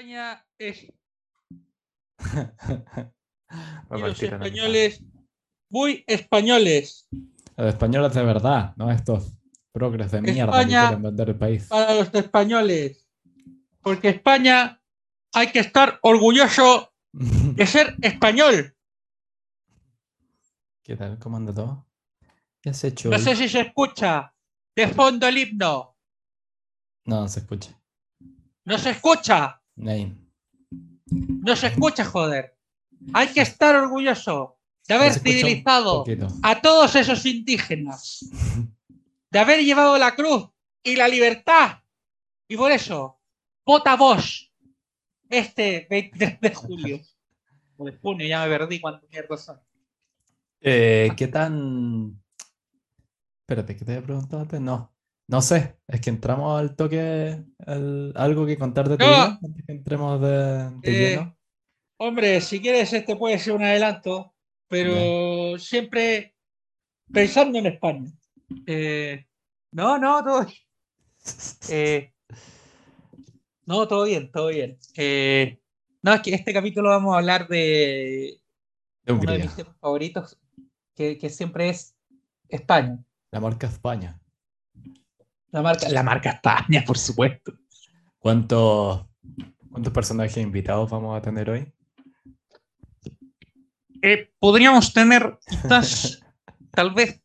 España es y Vamos los españoles muy españoles. Los españoles de verdad, no estos progres de mierda España- que quieren vender el país. para los españoles. Porque España hay que estar orgulloso de ser español. ¿Qué tal? ¿Cómo anda todo? ¿Qué has hecho? No hoy? sé si se escucha de fondo el himno. No, no se escucha. No se escucha. No se escucha, joder. Hay que estar orgulloso de haber civilizado a todos esos indígenas. De haber llevado la cruz y la libertad. Y por eso, vota vos este 23 de julio. O de junio, ya me perdí cuánto mierda son. Eh, ¿Qué tan...? Espérate, ¿qué te había preguntado antes? No. No sé, es que entramos al toque, al- algo que contar de tu No. vida antes que entremos de, de Eh, lleno. Hombre, si quieres, este puede ser un adelanto, pero siempre pensando en España. Eh, no, no, todo bien. Eh, no, todo bien, todo bien. Eh, no, es que este capítulo vamos a hablar de De uno de mis temas favoritos, que, que siempre es España. la marca España. La marca, la marca España, por supuesto. ¿Cuántos, ¿Cuántos personajes invitados vamos a tener hoy? Eh, podríamos tener quizás, tal vez,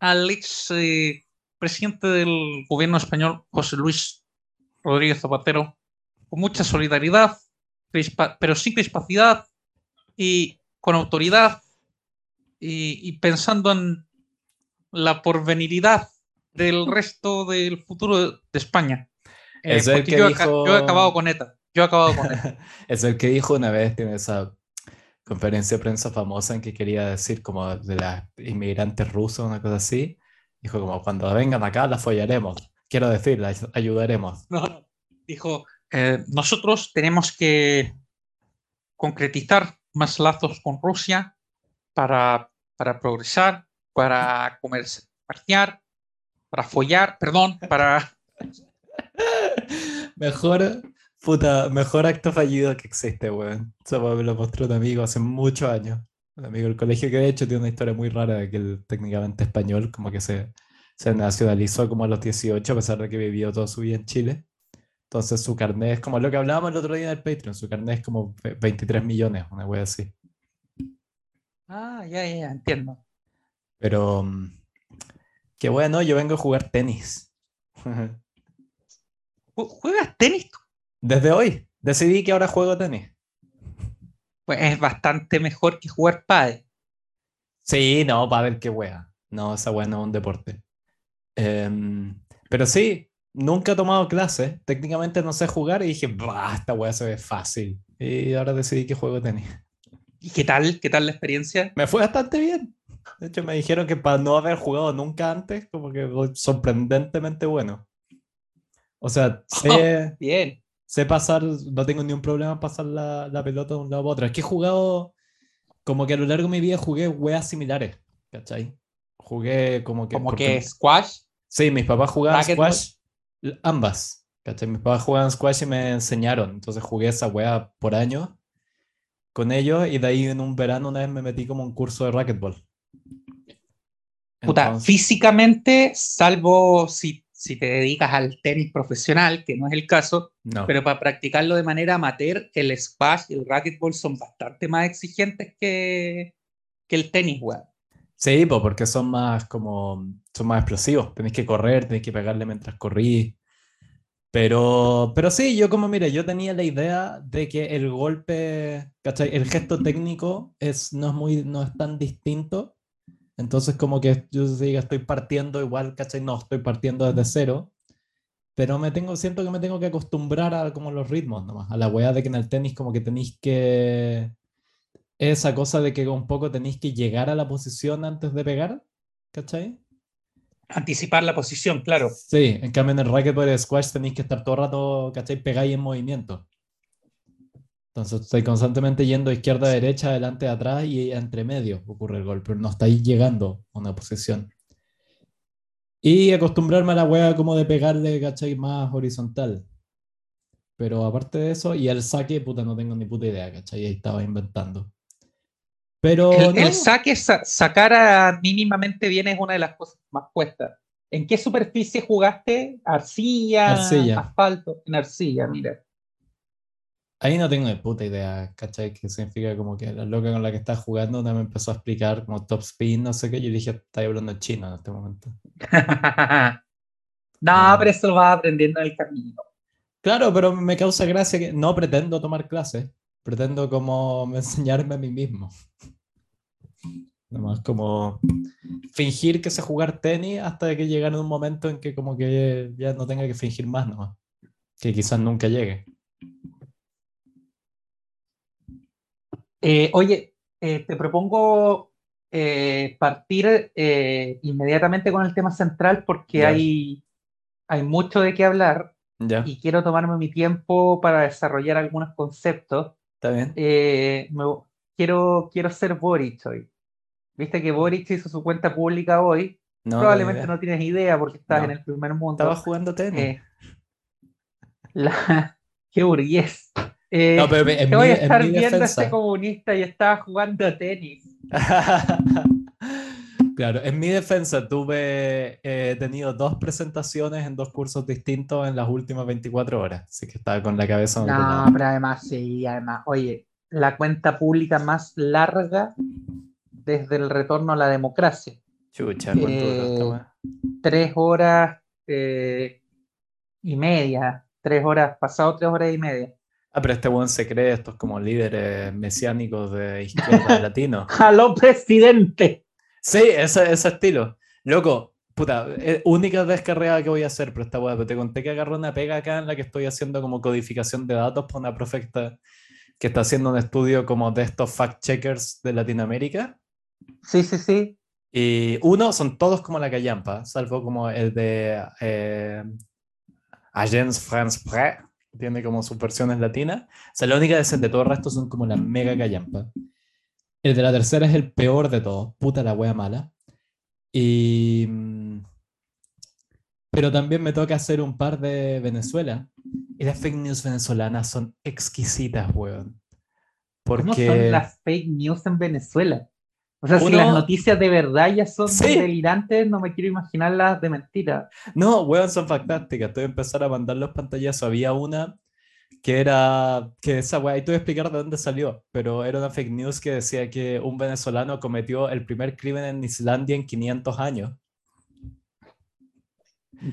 al ex eh, presidente del gobierno español, José Luis Rodríguez Zapatero, con mucha solidaridad, pero sin crispacidad y con autoridad y, y pensando en la porveniridad del resto del futuro de, España. Eh, Es el que yo, dijo- yo he acabado con ETA. Yo he acabado con ETA. Es el que dijo una vez, tiene esa conferencia de prensa famosa en que quería decir como de las inmigrantes rusos, una cosa así. Dijo como cuando vengan acá las follaremos. Quiero decir, las ayudaremos. No, no. Dijo, eh, nosotros tenemos que concretizar más lazos con Rusia para, para progresar, para comerciar, para follar, perdón, para... Mejor, puta, mejor acto fallido que existe, weón. Eso me lo mostró un amigo hace muchos años. Un amigo del colegio que de hecho tiene una historia muy rara de que él técnicamente español, como que se, se nacionalizó como a los 18 a pesar de que vivió toda su vida en Chile. Entonces su carnet es como lo que hablábamos el otro día del Patreon, su carnet es como ve- 23 millones, una wea así. Ah, ya, ya, ya, entiendo. Pero, qué bueno, yo vengo a jugar tenis. Ju- ¿Juegas tenis? tú? Desde hoy, decidí que ahora juego tenis. Pues es bastante mejor que jugar pádel. Sí, no, ver qué wea. No, esa wea no es un deporte. Em, pero sí, nunca he tomado clases. Técnicamente no sé jugar y dije, bah, esta wea se ve fácil. Y ahora decidí que juego tenis. ¿Y qué tal? ¿Qué tal la experiencia? Me fue bastante bien. De hecho, me dijeron que para no haber jugado nunca antes, como que sorprendentemente bueno. O sea, sé, Bien. sé pasar, no tengo ni un problema pasar la, la pelota de un lado para otro. Es que he jugado, como que a lo largo de mi vida jugué weas similares, ¿cachai? Jugué como que... Como que squash. Sí, mis papás jugaban squash, ambas, ¿cachai? Mis papás jugaban squash y me enseñaron, entonces jugué esa wea por años con ellos y de ahí en un verano una vez me metí como un curso de racquetball. Puta, Entonces- físicamente, salvo si, si te dedicas al tenis profesional, que no es el caso, no. pero para practicarlo de manera amateur, el squash y el racquetball son bastante más exigentes que, que el tenis, weón. Sí, porque son más como, son más explosivos. Tenéis que correr, tenéis que pegarle mientras corrí. Pero, pero sí, yo como, mire, yo tenía la idea de que el golpe, ¿cachai? El gesto técnico es, no, es muy, no es tan distinto. Entonces como que yo diga, estoy partiendo igual, ¿cachai? No, estoy partiendo desde cero. Pero me tengo, siento que me tengo que acostumbrar a como los ritmos nomás. A la weá de que en el tenis como que tenéis que esa cosa de que un poco tenéis que llegar a la posición antes de pegar, ¿cachai? Anticipar la posición, claro. Sí, en cambio en el racquetball y el squash tenéis que estar todo el rato, ¿cachai? Pegáis en movimiento. Entonces estoy constantemente yendo izquierda, derecha, adelante, atrás y entre medio ocurre el gol, pero no estáis llegando a una posición. Y acostumbrarme a la wea como de pegarle, ¿cachai? Más horizontal. Pero aparte de eso, y el saque, puta, no tengo ni puta idea, ¿cachai? Ahí estaba inventando. Pero El, no, el saque, sa- sacar a mínimamente bien es una de las cosas más cuestas. ¿En qué superficie jugaste? ¿Arcilla? Arcilla. ¿Asfalto? En arcilla, mira. Ahí no tengo ni puta idea, ¿cachai? Que significa como que la loca con la que estás jugando me empezó a explicar como top spin, no sé qué. Yo dije, está hablando chino en este momento. no, pero eso lo vas aprendiendo en el camino. Claro, pero me causa gracia que no pretendo tomar clases, pretendo como enseñarme a mí mismo. Nomás como fingir que sé jugar tenis hasta que llegue un momento en que como que ya no tenga que fingir más nomás. Que quizás nunca llegue. Eh, oye, eh, te propongo eh, partir inmediatamente con el tema central porque hay, hay mucho de qué hablar y quiero tomarme mi tiempo para desarrollar algunos conceptos. está bien. Me- quiero, quiero ser Boric hoy. Viste que Boric hizo su cuenta pública hoy. No, Probablemente no tienes idea porque estás No. en el primer mundo. Estaba jugando tenis. La- qué burgués. Eh, No, pero en que mi, voy a estar viendo a este comunista y estaba jugando tenis. Claro, en mi defensa tuve, eh, he tenido dos presentaciones en dos cursos distintos en las últimas 24 horas, así que estaba con la cabeza No, pero además, sí, además, oye, la cuenta pública más larga desde el retorno a la democracia. Chucha, ¿cuánto duró esta Eh? Tres horas eh, y media, tres horas, pasado tres horas y media. Ah, pero este buen se cree estos como líderes mesiánicos de izquierda latino. ¡Aló, presidente! Sí, ese, ese estilo. Loco, puta, eh, única descarrera que voy a hacer, pero esta weá, te conté que agarré una pega acá en la que estoy haciendo como codificación de datos para una profecta que está haciendo un estudio como de estos fact-checkers de Latinoamérica. Sí, sí, sí. Y uno, son todos como la callampa, salvo como el de eh, Agence France Press, tiene como sus versiones latinas. O sea, la única de, de todo el resto son como la mega callampa. El de la tercera es el peor de todos, puta la wea mala. Y... mm, Pero también me toca hacer un par de Venezuela. Y las fake news venezolanas son exquisitas, weón. ¿Cómo Porque... son las fake news en Venezuela? O sea, si las noticias de verdad ya son Sí. delirantes, no me quiero imaginar las de mentira. No, weón, son fantásticas. Te voy a empezar a mandar los pantallazos. Había una que era, que esa weá, y te voy a explicar de dónde salió, pero era una fake news que decía que un venezolano cometió el primer crimen en Islandia en 500 años.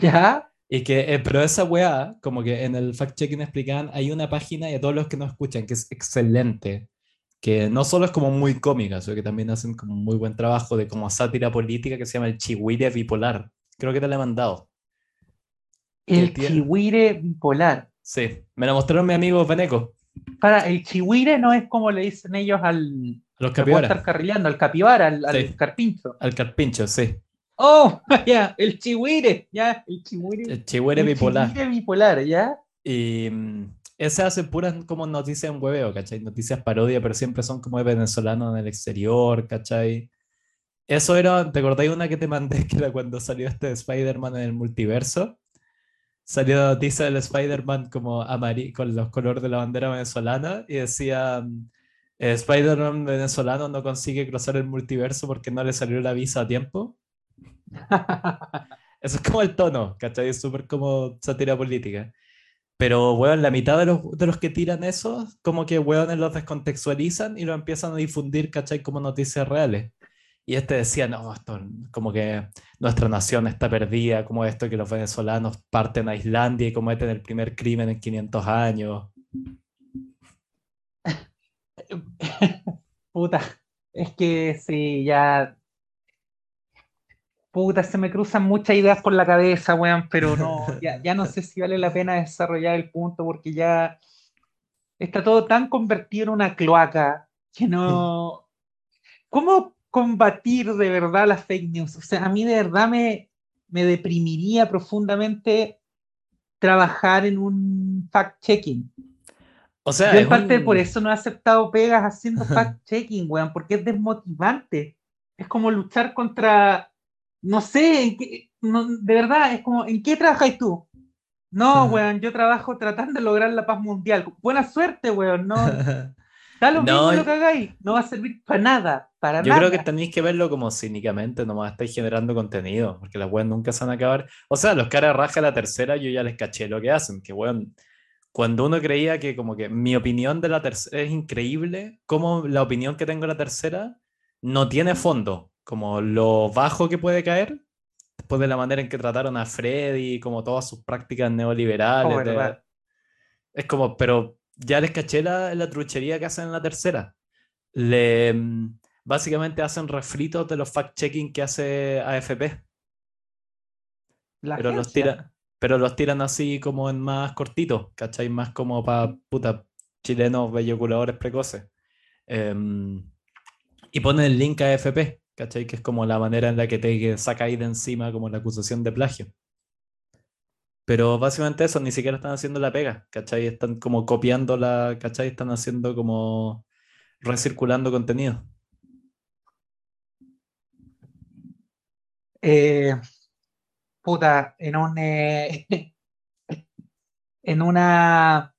¿Ya? Y que, eh, pero esa weá, como que en el fact-checking explicaban, hay una página y a todos los que nos escuchan, que es excelente, que no solo es como muy cómica, sino que también hacen como muy buen trabajo de como sátira política que se llama el Chihuire Bipolar. Creo que te la he mandado. El chihuire bipolar. Sí, me la mostraron mi amigo Veneco, Para, el chihuire no es como le dicen ellos al. los que puedo capibaras, estar carrileando, al capibara, al, al carpincho. al carpincho, sí. ¡Oh! Ya, el chihuire, ya, el chihuire. El Chihuire el Bipolar. chihuire bipolar, ¿ya? Y mm, ese hace puras como noticias en hueveo, ¿cachai? Noticias parodia, pero siempre son como de venezolanos en el exterior, ¿cachai? Eso era, ¿te acordáis una que te mandé que era cuando salió este Spider-Man en el multiverso? Salió la noticia del Spider-Man como amarillo, con los colores de la bandera venezolana y decía, eh, Spider-Man venezolano no consigue cruzar el multiverso porque no le salió la visa a tiempo. Eso es como el tono, ¿cachai? Es súper como sátira política. Pero, weón, la mitad de los, de los que tiran eso, como que, weones los descontextualizan y lo empiezan a difundir, ¿cachai? Como noticias reales. Y este decía, no, esto, como que nuestra nación está perdida, como esto que los venezolanos parten a Islandia y cometen el primer crimen en 500 años. Puta, es que sí, ya. Puta, se me cruzan muchas ideas por la cabeza, weón, pero no, ya, ya no sé si vale la pena desarrollar el punto porque ya está todo tan convertido en una cloaca que no. ¿Cómo combatir de verdad las fake news? O sea, a mí de verdad me, me deprimiría profundamente trabajar en un fact-checking. O sea, Yo en parte un- por eso no he aceptado pegas haciendo fact-checking, weón, porque es desmotivante. Es como luchar contra, no sé, en qué- no, de verdad, es como, ¿en qué trabajáis tú? No, weón, yo trabajo tratando de lograr la paz mundial. Buena suerte, weón, no. Da lo mismo lo que hagáis, no va a servir para nada, para yo nada. creo que tenéis que verlo como cínicamente, nomás estáis generando contenido, porque las weas nunca se van a acabar. O sea, los caras raja la tercera, yo ya les caché lo que hacen, que weón, cuando uno creía que como que mi opinión de la tercera es increíble, como la opinión que tengo de la tercera no tiene fondo, como lo bajo que puede caer, después de la manera en que trataron a Freddy, como todas sus prácticas neoliberales. Oh, de- es como, pero ya les caché la, la truchería que hacen en la tercera. Le, mm, básicamente hacen refritos de los fact-checking que hace AFP, La pero los, tira, pero los tiran así como en más cortitos, ¿cachai? Más como para puta chilenos belloculadores precoces. Em, y ponen el link a AFP, ¿cachai? Que es como la manera en la que te sacáis de encima como la acusación de plagio. Pero básicamente eso, ni siquiera están haciendo la pega, ¿cachai? Están como copiando la, ¿cachai? Están haciendo como recirculando contenido. Eh, puta, en un eh, en una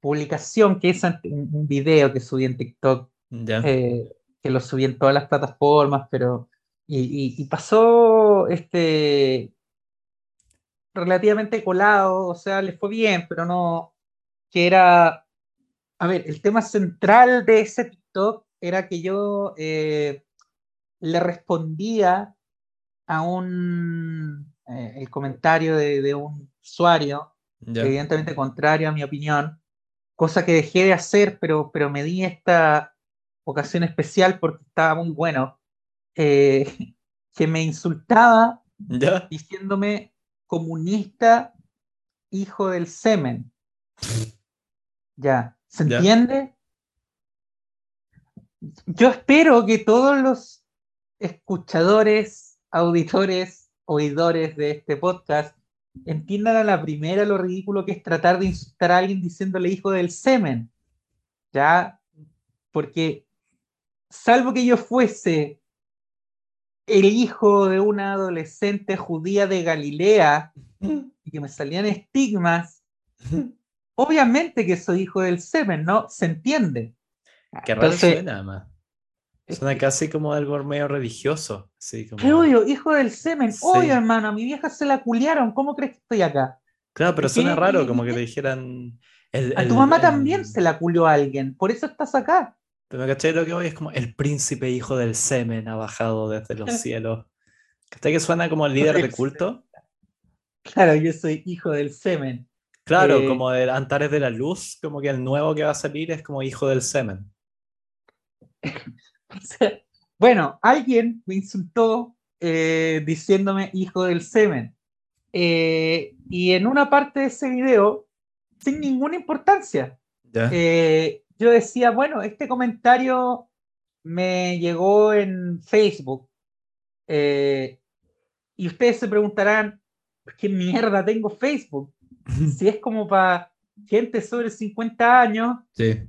publicación que es un video que subí en TikTok, Ya. eh, que lo subí en todas las plataformas, pero y, y- y pasó este relativamente colado, o sea, le fue bien, pero no, que era, a ver, el tema central de ese TikTok era que yo eh, le respondía a un eh, el comentario de, de un usuario, evidentemente contrario a mi opinión, cosa que dejé de hacer, pero, pero me di esta ocasión especial porque estaba muy bueno, eh, que me insultaba Ya. diciéndome comunista, hijo del semen. Ya, ¿se Ya. entiende? Yo espero que todos los escuchadores, auditores, oidores de este podcast entiendan a la primera lo ridículo que es tratar de insultar a alguien diciéndole hijo del semen. Ya, porque salvo que yo fuese el hijo de una adolescente judía de Galilea y que me salían estigmas, obviamente que soy hijo del semen, ¿no? Se entiende. Qué raro Entonces, suena, más. Suena casi como algo medio religioso. Así como... Hijo del semen. Sí. Obvio, hermano, a mi vieja se la culiaron. ¿Cómo crees que estoy acá? Claro, pero suena raro, como que te dijeran. el- A tu mamá el- también se la culió a alguien. Por eso estás acá. Pero me caché lo que hoy es como el príncipe hijo del semen ha bajado desde los cielos. ¿Cachai que suena como el líder de culto? Claro, yo soy hijo del semen. Claro, Eh, como el Antares de la Luz, como que el nuevo que va a salir es como hijo del semen. Bueno, alguien me insultó eh, diciéndome hijo del semen. Eh, y en una parte de ese video, sin ninguna importancia, ¿Ya? Yo decía, bueno, este comentario me llegó en Facebook. eh, y ustedes se preguntarán, ¿qué mierda tengo Facebook? Si es como para gente sobre 50 años Sí.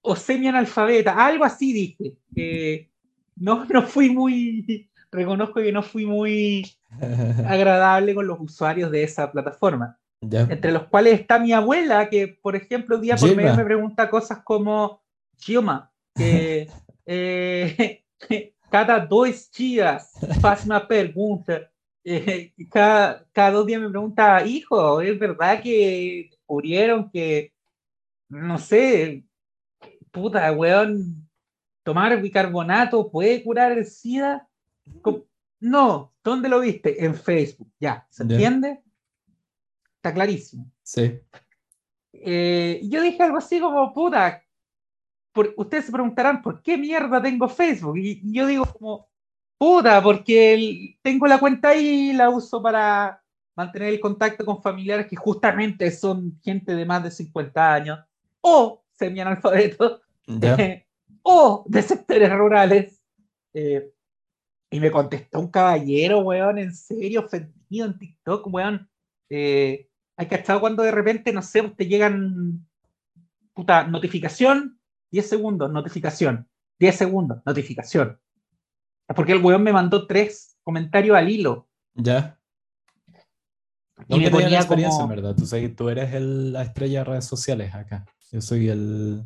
o semi-analfabeta, algo así dije. Eh, no, no fui muy, reconozco que no fui muy agradable con los usuarios de esa plataforma, Entre los cuales está mi abuela, que por ejemplo día por Gilma. medio me pregunta cosas como, Gioma, que eh, cada dos días faz una pregunta. Eh, cada, cada dos días me pregunta, hijo, ¿es verdad que descubrieron que, no sé, puta, weón, tomar bicarbonato puede curar el SIDA? No, ¿dónde lo viste? En Facebook, ya, ¿se entiende? Está clarísimo. Sí. Eh, yo dije algo así como, puta, por- ustedes se preguntarán, ¿por qué mierda tengo Facebook? Y, y yo digo como, puta, porque el- tengo la cuenta ahí y la uso para mantener el contacto con familiares que justamente son gente de más de 50 años, o semi-analfabetos, Ya. o de sectores rurales. Eh, y me contestó un caballero, weón, en serio, ofendido en TikTok, weón. Eh, hay cachado cuando de repente, no sé, te llegan, puta, notificación, 10 segundos, notificación, 10 segundos, notificación. Es porque el weón me mandó tres comentarios al hilo. Ya. Y me ponía experiencia, en verdad. Tú, tú eres el, la estrella de redes sociales acá. Yo soy el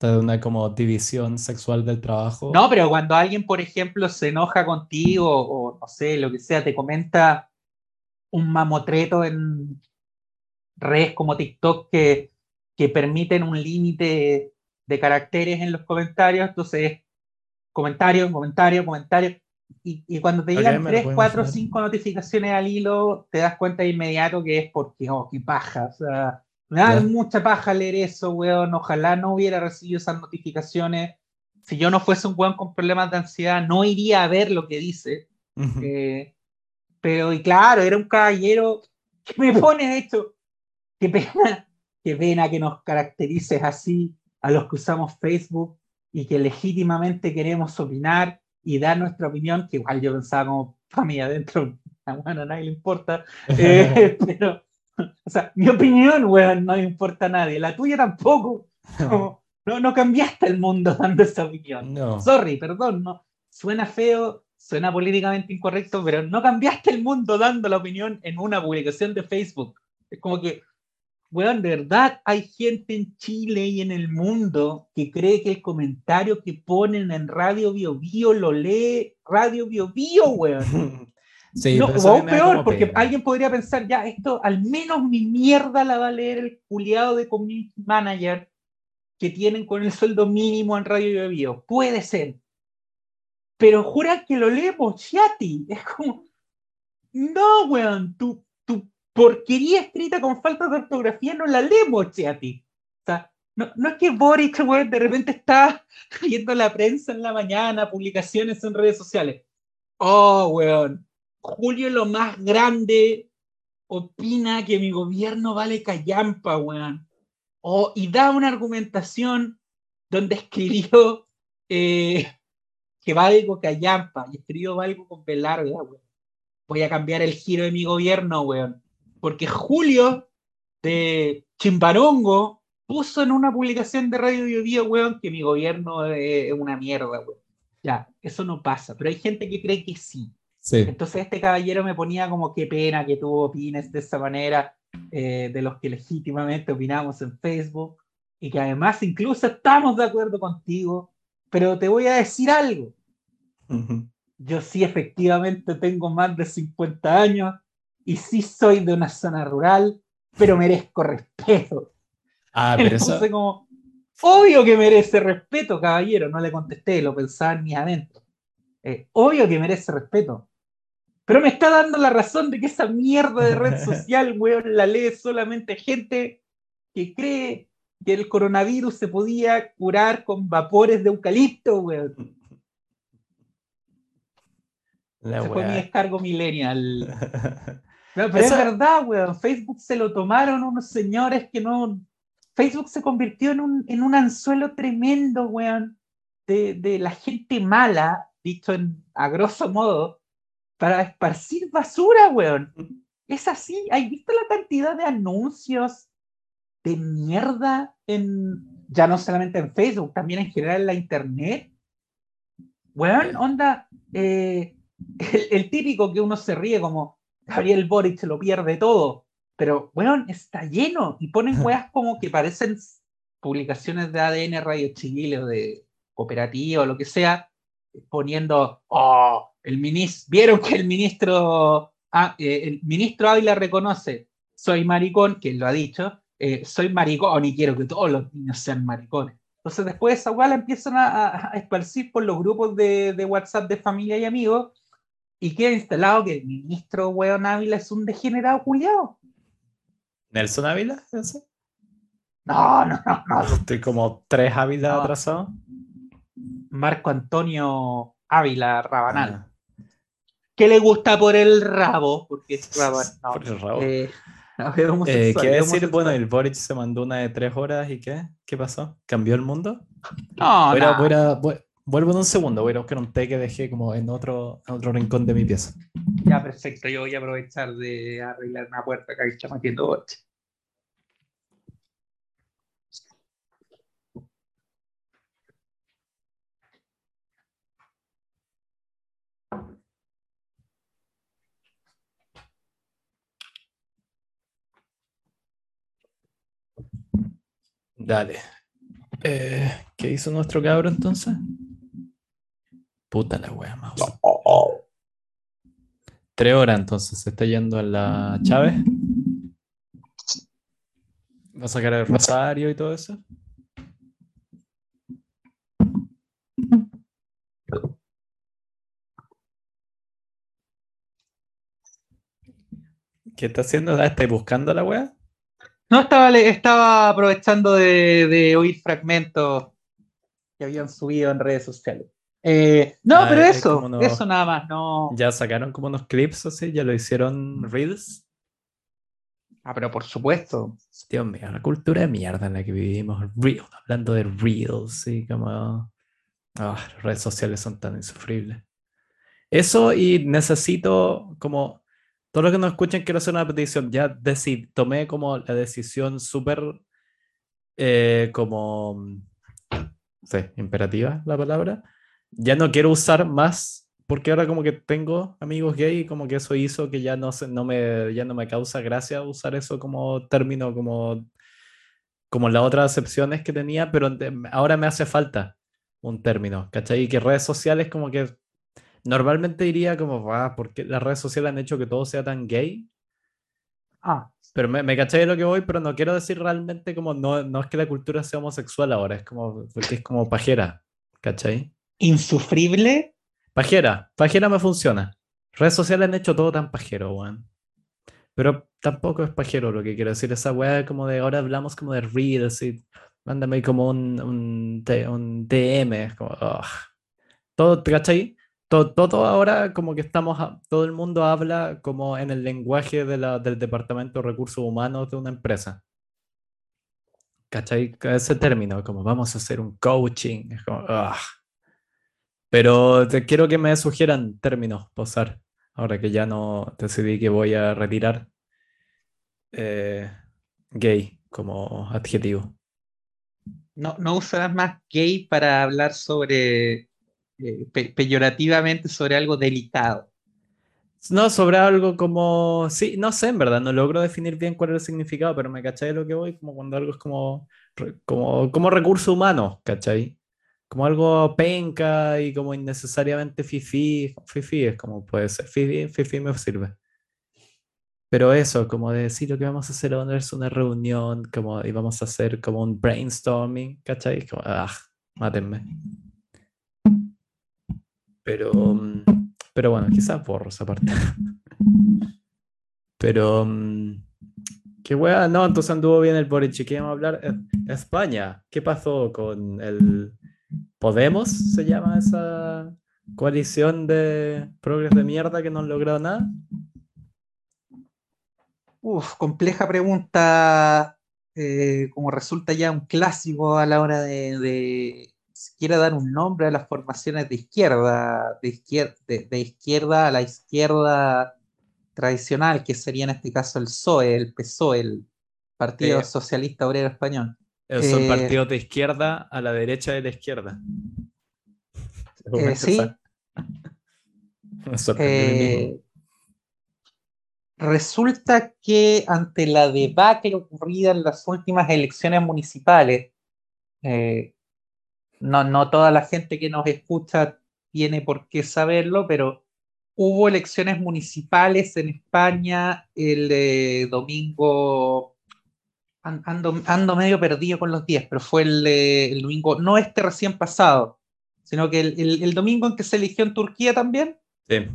de una como división sexual del trabajo. No, pero cuando alguien, por ejemplo, se enoja contigo o no sé, lo que sea, te comenta un mamotreto en redes como TikTok que, que permiten un límite de caracteres en los comentarios, entonces comentario, comentario, comentario. Y, y cuando te llegan 3, 4, 5 notificaciones al hilo, te das cuenta de inmediato que es porque, oh, qué paja. O sea, me da mucha paja leer eso, weón. Ojalá no hubiera recibido esas notificaciones. Si yo no fuese un weón con problemas de ansiedad, no iría a ver lo que dice. Eh, pero, y claro, era un caballero que me pone esto. Qué pena, qué pena que nos caracterices así a los que usamos Facebook y que legítimamente queremos opinar y dar nuestra opinión, que igual yo pensaba como familia adentro, bueno, a nadie le importa, eh, pero o sea, mi opinión, weón, no importa a nadie. La tuya tampoco. No, no, cambiaste el mundo dando esa opinión. No. Sorry, perdón, no. Suena feo, suena políticamente incorrecto, pero no cambiaste el mundo dando la opinión en una publicación de Facebook. Es como que, weón, de verdad hay gente en Chile y en el mundo que cree que el comentario que ponen en Radio Bio Bio lo lee Radio Bio Bio, weón. no, o aún peor, porque alguien podría pensar, ya, esto al menos mi mierda la va a leer el culiado de community manager que tienen con el sueldo mínimo en Radio de Bio. Puede ser. Pero jura que lo lee Mochiati. Es como, no, weón, tu, tu porquería escrita con falta de ortografía no la lee Mochiati. O sea, no, no, es que Boric, weón, de repente está viendo la prensa en la mañana, publicaciones en redes sociales. Oh, weón, Julio lo más grande opina que mi gobierno vale callampa, weón. O, y da una argumentación donde escribió eh, que valgo callampa y escribió valgo con B larga, weón. Voy a cambiar el giro de mi gobierno, weón. Porque Julio de Chimbarongo puso en una publicación de Radio Bio, Bio weón, que mi gobierno es una mierda, weón. Ya, eso no pasa, pero hay gente que cree que sí. Entonces este caballero me ponía como qué pena que tú opines de esa manera eh, de los que legítimamente opinamos en Facebook y que además incluso estamos de acuerdo contigo, pero te voy a decir algo. Yo sí efectivamente tengo más de 50 años y sí soy de una zona rural, pero merezco respeto. Ah, pero Entonces, como, obvio que merece respeto, caballero, no le contesté, lo pensaba en mi adentro. Eh, obvio que merece respeto. Pero me está dando la razón de que esa mierda de red social, weón, la lee solamente gente que cree que el coronavirus se podía curar con vapores de eucalipto, weón. Ese fue mi descargo millennial. pero es verdad, weón. Facebook se lo tomaron unos señores que no. Facebook se convirtió en un, en un anzuelo tremendo, weón, de, de la gente mala, dicho en, a grosso modo, para esparcir basura, weón. Es así. ¿Has visto la cantidad de anuncios de mierda en, ya no solamente en Facebook, también en general en la internet? Weón, onda, eh, el, típico que uno se ríe como Gabriel Boric se lo pierde todo, pero weón, está lleno y ponen weas como que parecen publicaciones de ADN Radio Chile o de cooperativa o lo que sea, poniendo, oh, el ministro, vieron que el ministro, ah, eh, el ministro Ávila reconoce, soy maricón, que lo ha dicho, eh, soy maricón y quiero que todos los niños sean maricones. Entonces después esa igual empiezan a, esparcir por los grupos de, de, WhatsApp de familia y amigos y queda instalado que el ministro weón Ávila es un degenerado culiado. ¿Nelson Ávila? No, no, no, no. Estoy como tres Ávila atrasado. Marco Antonio Ávila Rabanal. Ah. ¿Qué le gusta por el rabo? Porque es rabo. por el rabo. Eh, eh, ¿Qué decir? Bueno, el Boric se mandó una de tres horas y ¿qué? ¿Qué pasó? ¿Cambió el mundo? No, no. Vuelvo en un segundo, voy a buscar un té que dejé como en otro, en otro rincón de mi pieza. Ya, perfecto. Yo voy a aprovechar de arreglar una puerta que está metiendo boche. Dale. Eh, ¿Qué hizo nuestro cabro entonces? Puta la wea, mouse. Tres horas entonces, se está yendo a la Chávez. ¿Va a sacar el rosario y todo eso? ¿Qué está haciendo? ¿Estáis buscando la wea? No, estaba, estaba aprovechando de, oír fragmentos que habían subido en redes sociales. Eh, no, ah, pero eso, eso nada más, no. Ya sacaron como unos clips así, ya lo hicieron Reels. Ah, pero por supuesto. Dios mío, la cultura de mierda en la que vivimos. hablando de Reels, sí, como. Ah, las redes sociales son tan insufribles. Eso y necesito como todos los que nos escuchen, quiero hacer una petición. Ya decir, tomé como la decisión súper eh, como, sí, imperativa la palabra. Ya no quiero usar más, porque ahora como que tengo amigos gay y como que eso hizo que ya no, se, no, me, ya no me causa gracia usar eso como término, como, como las otras acepciones que tenía, pero ahora me hace falta un término, ¿cachai? Y que redes sociales como que Normalmente diría como, ah, porque las redes sociales han hecho que todo sea tan gay. Ah. Pero me, me caché de lo que voy, pero no quiero decir realmente como, no, no es que la cultura sea homosexual ahora, es como, porque es como pajera, ¿cachai? Insufrible. Pajera, pajera me funciona. Redes sociales han hecho todo tan pajero, weón. Pero tampoco es pajero lo que quiero decir. Esa weá como de ahora hablamos como de reels y mándame como un, un, un DM. Como, Todo, ¿cachai? todo, ahora como que estamos, todo el mundo habla como en el lenguaje de la, del Departamento de Recursos Humanos de una empresa. ¿Cachai? Ese término, como vamos a hacer un coaching. Es como, Pero te quiero que me sugieran términos posar, ahora que ya no decidí que voy a retirar eh, gay como adjetivo. No, no usarás más gay para hablar sobre eh, peyorativamente sobre algo delicado. No, sobre algo como, sí, no sé, en verdad, no logro definir bien cuál es el significado, pero me cachai de lo que voy, como cuando algo es como, como, como recurso humano, ¿cachai? Como algo penca y como innecesariamente fifi, fifi es como puede ser, fifi, fifi me sirve. Pero eso, como decir lo que vamos a hacer ahora es una reunión, como, y vamos a hacer como un brainstorming, ¿cachai? Como, ah, mátenme. Pero, mm, pero bueno, quizás borro esa parte. Pero, mm, qué wea, no, entonces anduvo bien el Boric. ¿Qué vamos a hablar? Eh, España, ¿qué pasó con el Podemos? ¿Se llama esa coalición de progres de mierda que no han logrado nada? Uf, compleja pregunta. Eh, como resulta ya un clásico a la hora de quiera dar un nombre a las formaciones de izquierda, de izquierda, de, izquierda a la izquierda tradicional, que sería en este caso el PSOE, el PSOE, el Partido Socialista Obrero Español. Son eh, partidos de izquierda a la derecha de la izquierda. Eh, sí. Eh, resulta que ante la debacle ocurrida en las últimas elecciones municipales, no, no toda la gente que nos escucha tiene por qué saberlo, pero hubo elecciones municipales en España el eh, domingo. Ando, medio perdido con los días, pero fue el, domingo, no este recién pasado, sino que el, domingo en que se eligió en Turquía también. Sí.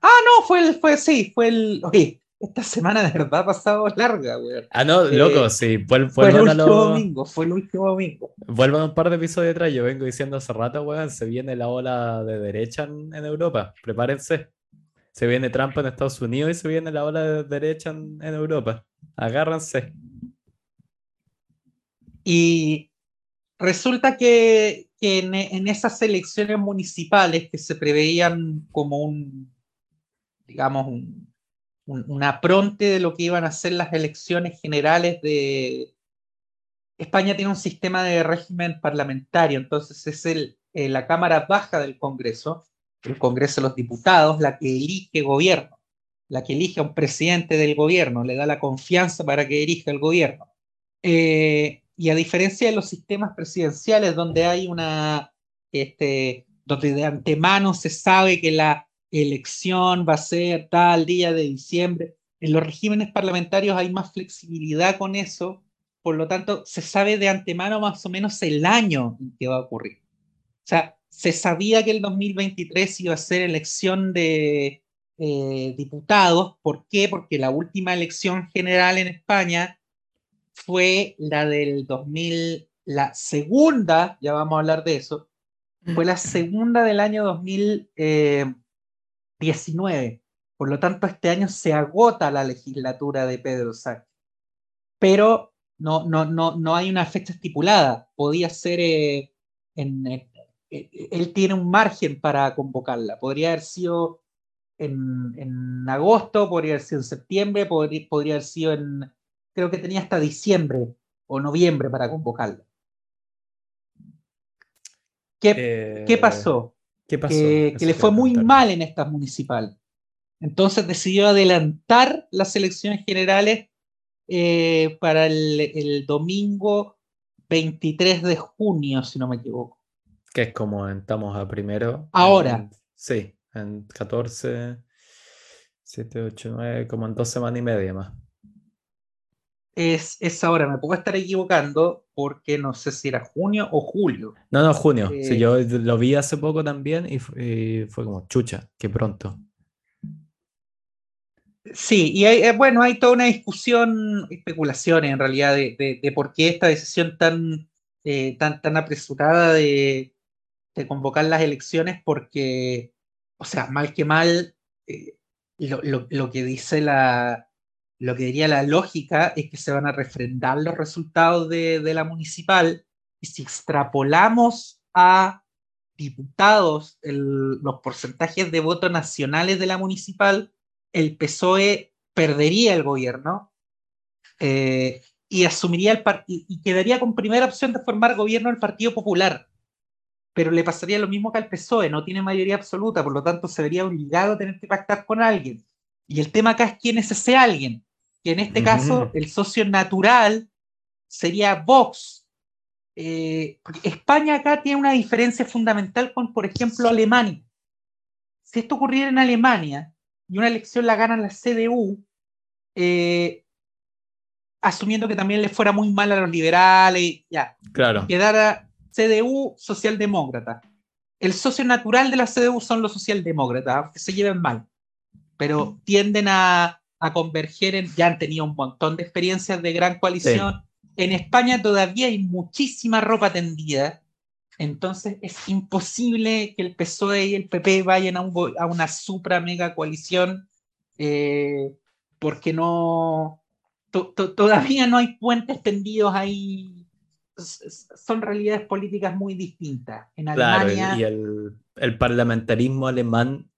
Ah, no, fue el, fue, sí, fue el, esta semana de verdad ha pasado larga, güey. Ah, no, eh, loco, sí. fue el último domingo, fue el último domingo. Vuelvo un par de episodios atrás, yo vengo diciendo hace rato, weón, se viene la ola de derecha en, Europa, prepárense. Se viene Trump en Estados Unidos y se viene la ola de derecha en, Europa. Agárrense. Y resulta que, en, esas elecciones municipales que se preveían como un, digamos, un, una apronte de lo que iban a ser las elecciones generales de... España tiene un sistema de régimen parlamentario, entonces es el, eh, la Cámara Baja del Congreso, el Congreso de los Diputados, la que elige gobierno, la que elige a un presidente del gobierno, le da la confianza para que dirija el gobierno. Eh, y a diferencia de los sistemas presidenciales donde hay una, este, donde de antemano se sabe que la elección va a ser tal día de diciembre, en los regímenes parlamentarios hay más flexibilidad con eso, por lo tanto se sabe de antemano más o menos el año en que va a ocurrir. O sea, se sabía que el 2023 iba a ser elección de eh, diputados. ¿Por qué? Porque la última elección general en España fue la del 2000, la segunda, ya vamos a hablar de eso, fue la segunda del año 2019. Eh, Por lo tanto, este año se agota la legislatura de Pedro Sánchez. Pero no, no, no, no hay una fecha estipulada. Podía ser eh, en, él tiene un margen para convocarla. Podría haber sido en, en agosto, podría haber sido en septiembre, podría, podría, haber sido en, creo que tenía hasta diciembre o noviembre para convocarla. ¿Qué, eh, ¿qué pasó? ¿Qué pasó? Que, que le fue muy mal en estas municipales. Entonces decidió adelantar las elecciones generales eh, para el, el domingo 23 de junio, si no me equivoco. Que es como estamos a primero. Ahora. sí, en 14, 7, 8, 9, como en dos semanas y media más. Es, es ahora, me puedo estar equivocando porque no sé si era junio o julio. No, no, junio. sí, eh, yo lo vi hace poco también y, fue como chucha, que pronto. Sí, y hay, eh, bueno, hay toda una discusión, especulaciones en realidad, de, de, de por qué esta decisión tan, eh, tan, tan apresurada de, de convocar las elecciones porque, o sea, mal que mal, eh, lo, lo, lo, que dice la, lo que diría la lógica es que se van a refrendar los resultados de, la municipal y si extrapolamos a diputados los porcentajes de votos nacionales de la municipal, el PSOE perdería el gobierno eh, y asumiría el partido y quedaría con primera opción de formar gobierno el Partido Popular pero le pasaría lo mismo que al PSOE, no tiene mayoría absoluta, por lo tanto se vería obligado a tener que pactar con alguien. Y el tema acá es quién es ese alguien, que en este caso el socio natural sería Vox. Eh, España acá tiene una diferencia fundamental con, por ejemplo, Alemania. Si esto ocurriera en Alemania y una elección la gana la CDU, eh, asumiendo que también le fuera muy mal a los liberales, ya, claro. quedara CDU socialdemócrata. El socio natural de la CDU son los socialdemócratas, que se lleven mal, pero tienden a, a, converger en, ya han tenido un montón de experiencias de gran coalición. Sí. En España todavía hay muchísima ropa tendida, entonces es imposible que el PSOE y el PP vayan a, un, a una supra mega coalición eh, porque no, to, to, todavía no hay puentes tendidos ahí son realidades políticas muy distintas. En Alemania... Claro, y el, el, parlamentarismo alemán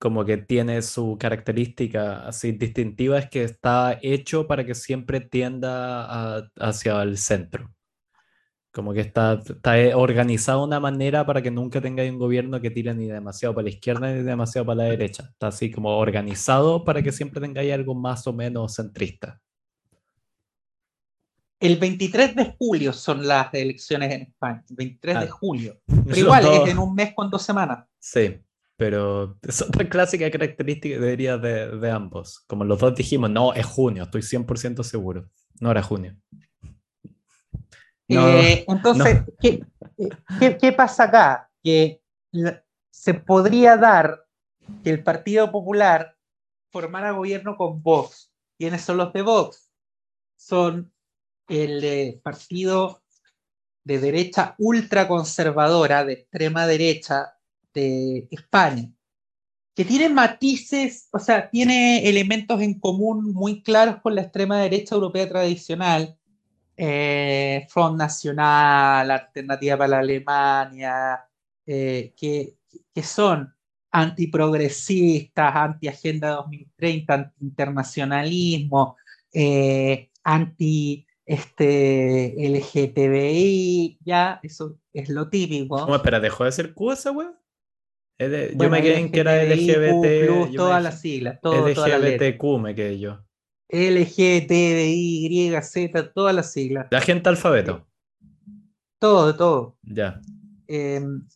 como que tiene su característica así distintiva, es que está hecho para que siempre tienda a, hacia el centro. Como que está, está organizado de una manera para que nunca tenga un gobierno que tire ni demasiado para la izquierda ni demasiado para la derecha. Está así como organizado para que siempre tengáis algo más o menos centrista. El 23 de julio son las elecciones en España. El 23 ah, de julio. Pero igual dos... es en un mes con dos semanas. Sí, pero es otra clásica característica debería de, de, ambos. Como los dos dijimos, no, es junio, estoy 100% seguro. No era junio. No, eh, entonces, no. ¿qué, qué, ¿qué, pasa acá? Que se podría dar que el Partido Popular formara gobierno con Vox. ¿Quiénes son los de Vox? Son el eh, partido de derecha ultraconservadora, de extrema derecha de España, que tiene matices, o sea, tiene elementos en común muy claros con la extrema derecha europea tradicional, eh, Front Nacional, Alternativa para la Alemania, eh, que, que son antiprogresistas, anti-Agenda 2030, anti-internacionalismo, eh, anti este LGTBI, ya, eso es lo típico. ¿Cómo, espera, dejó de ser Q esa? Bueno, yo me quedé en que era LGBT. Todas las siglas, todo, LGBTQ me quedé yo. LGTBI, Z, todas las siglas. La gente alfabeto. Todo, todo. Ya. Em,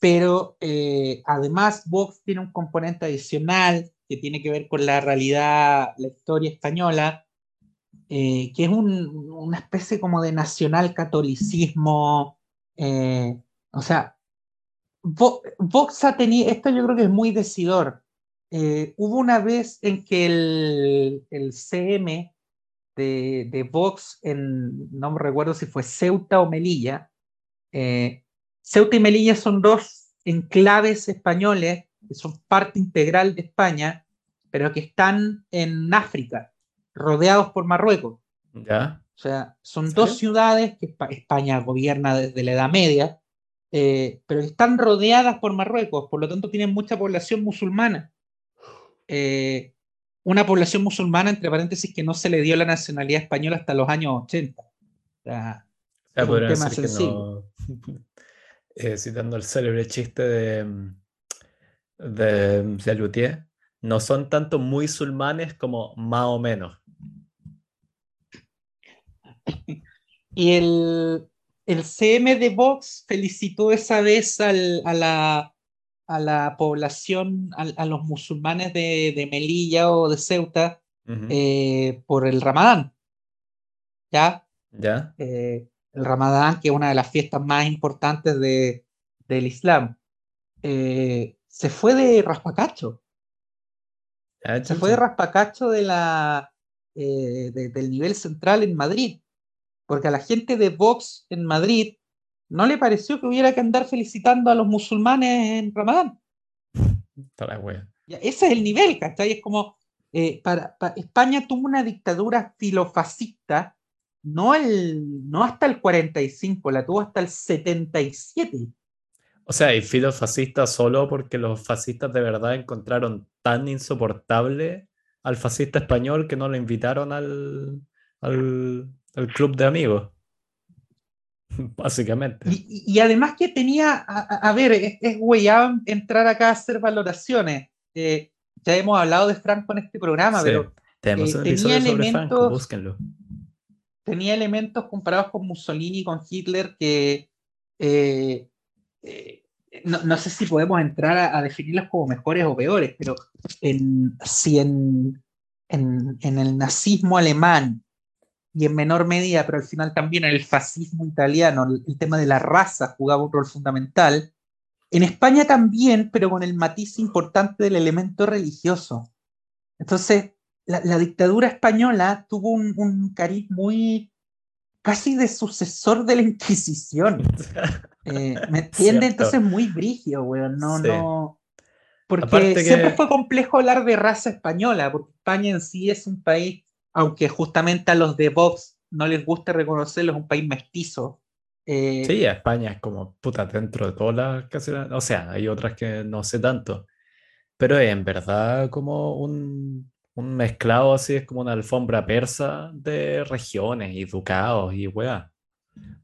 pero eh, además Vox tiene un componente adicional que tiene que ver con la realidad, la historia española, eh, que es una especie como de nacional catolicismo. Eh, o sea, Vox ha tenido, esto yo creo que es muy decidor. hubo una vez en que el, el CM de, de, Vox, en, no me recuerdo si fue Ceuta o Melilla, Ceuta y Melilla son dos enclaves españoles que son parte integral de España, pero que están en África, rodeados por Marruecos. ¿Ya? O sea, son dos ciudades que España gobierna desde la Edad Media, eh, pero están rodeadas por Marruecos, por lo tanto tienen mucha población musulmana. Eh, una población musulmana, entre paréntesis, que no se le dio la nacionalidad española hasta los años 80. O sea, es un tema. Eh, citando el célebre chiste de, de, de no son tanto muy sulmanes como más o menos. Y el, el CM de Vox felicitó esa vez a, la, a la población, a, los musulmanes de, Melilla o de Ceuta eh, por el Ramadán. ¿Ya? ¿Ya? Eh, el Ramadán, que es una de las fiestas más importantes de, del Islam, eh, se fue de raspacacho. Ah, se fue de raspacacho de la, del nivel central en Madrid, porque a la gente de Vox en Madrid no le pareció que hubiera que andar felicitando a los musulmanes en Ramadán. ese es el nivel, ¿cachai? Es como, eh, para, España tuvo una dictadura filofascista no, el, no hasta el 45, la tuvo hasta el 77. O sea, y filo fascista solo porque los fascistas de verdad encontraron tan insoportable al fascista español que no lo invitaron al, al, club de amigos. Básicamente. Y, además que tenía, a, ver, es, es entrar acá a hacer valoraciones. Eh, ya hemos hablado de Franco en este programa, pero tenemos eh, tenía elementos, búsquenlo tenía elementos comparados con Mussolini y con Hitler que eh, eh, no, sé si podemos entrar a, definirlos como mejores o peores, pero en, si en, en, el nazismo alemán y en menor medida, pero al final también en el fascismo italiano, el, tema de la raza jugaba un rol fundamental, en España también, pero con el matiz importante del elemento religioso. Entonces, la, dictadura española tuvo un, cariz muy casi de sucesor de la Inquisición. Eh, ¿Me entiendes? Entonces muy brigio, weón. No, no. Porque siempre fue complejo hablar de raza española, porque España en sí es un país, aunque justamente a los de Vox no les guste reconocerlo, es un país mestizo. Eh, sí, España es como puta dentro de todas las O sea, hay otras que no sé tanto. Pero en verdad como un, un mezclado así, es como una alfombra persa de regiones y ducados y weá.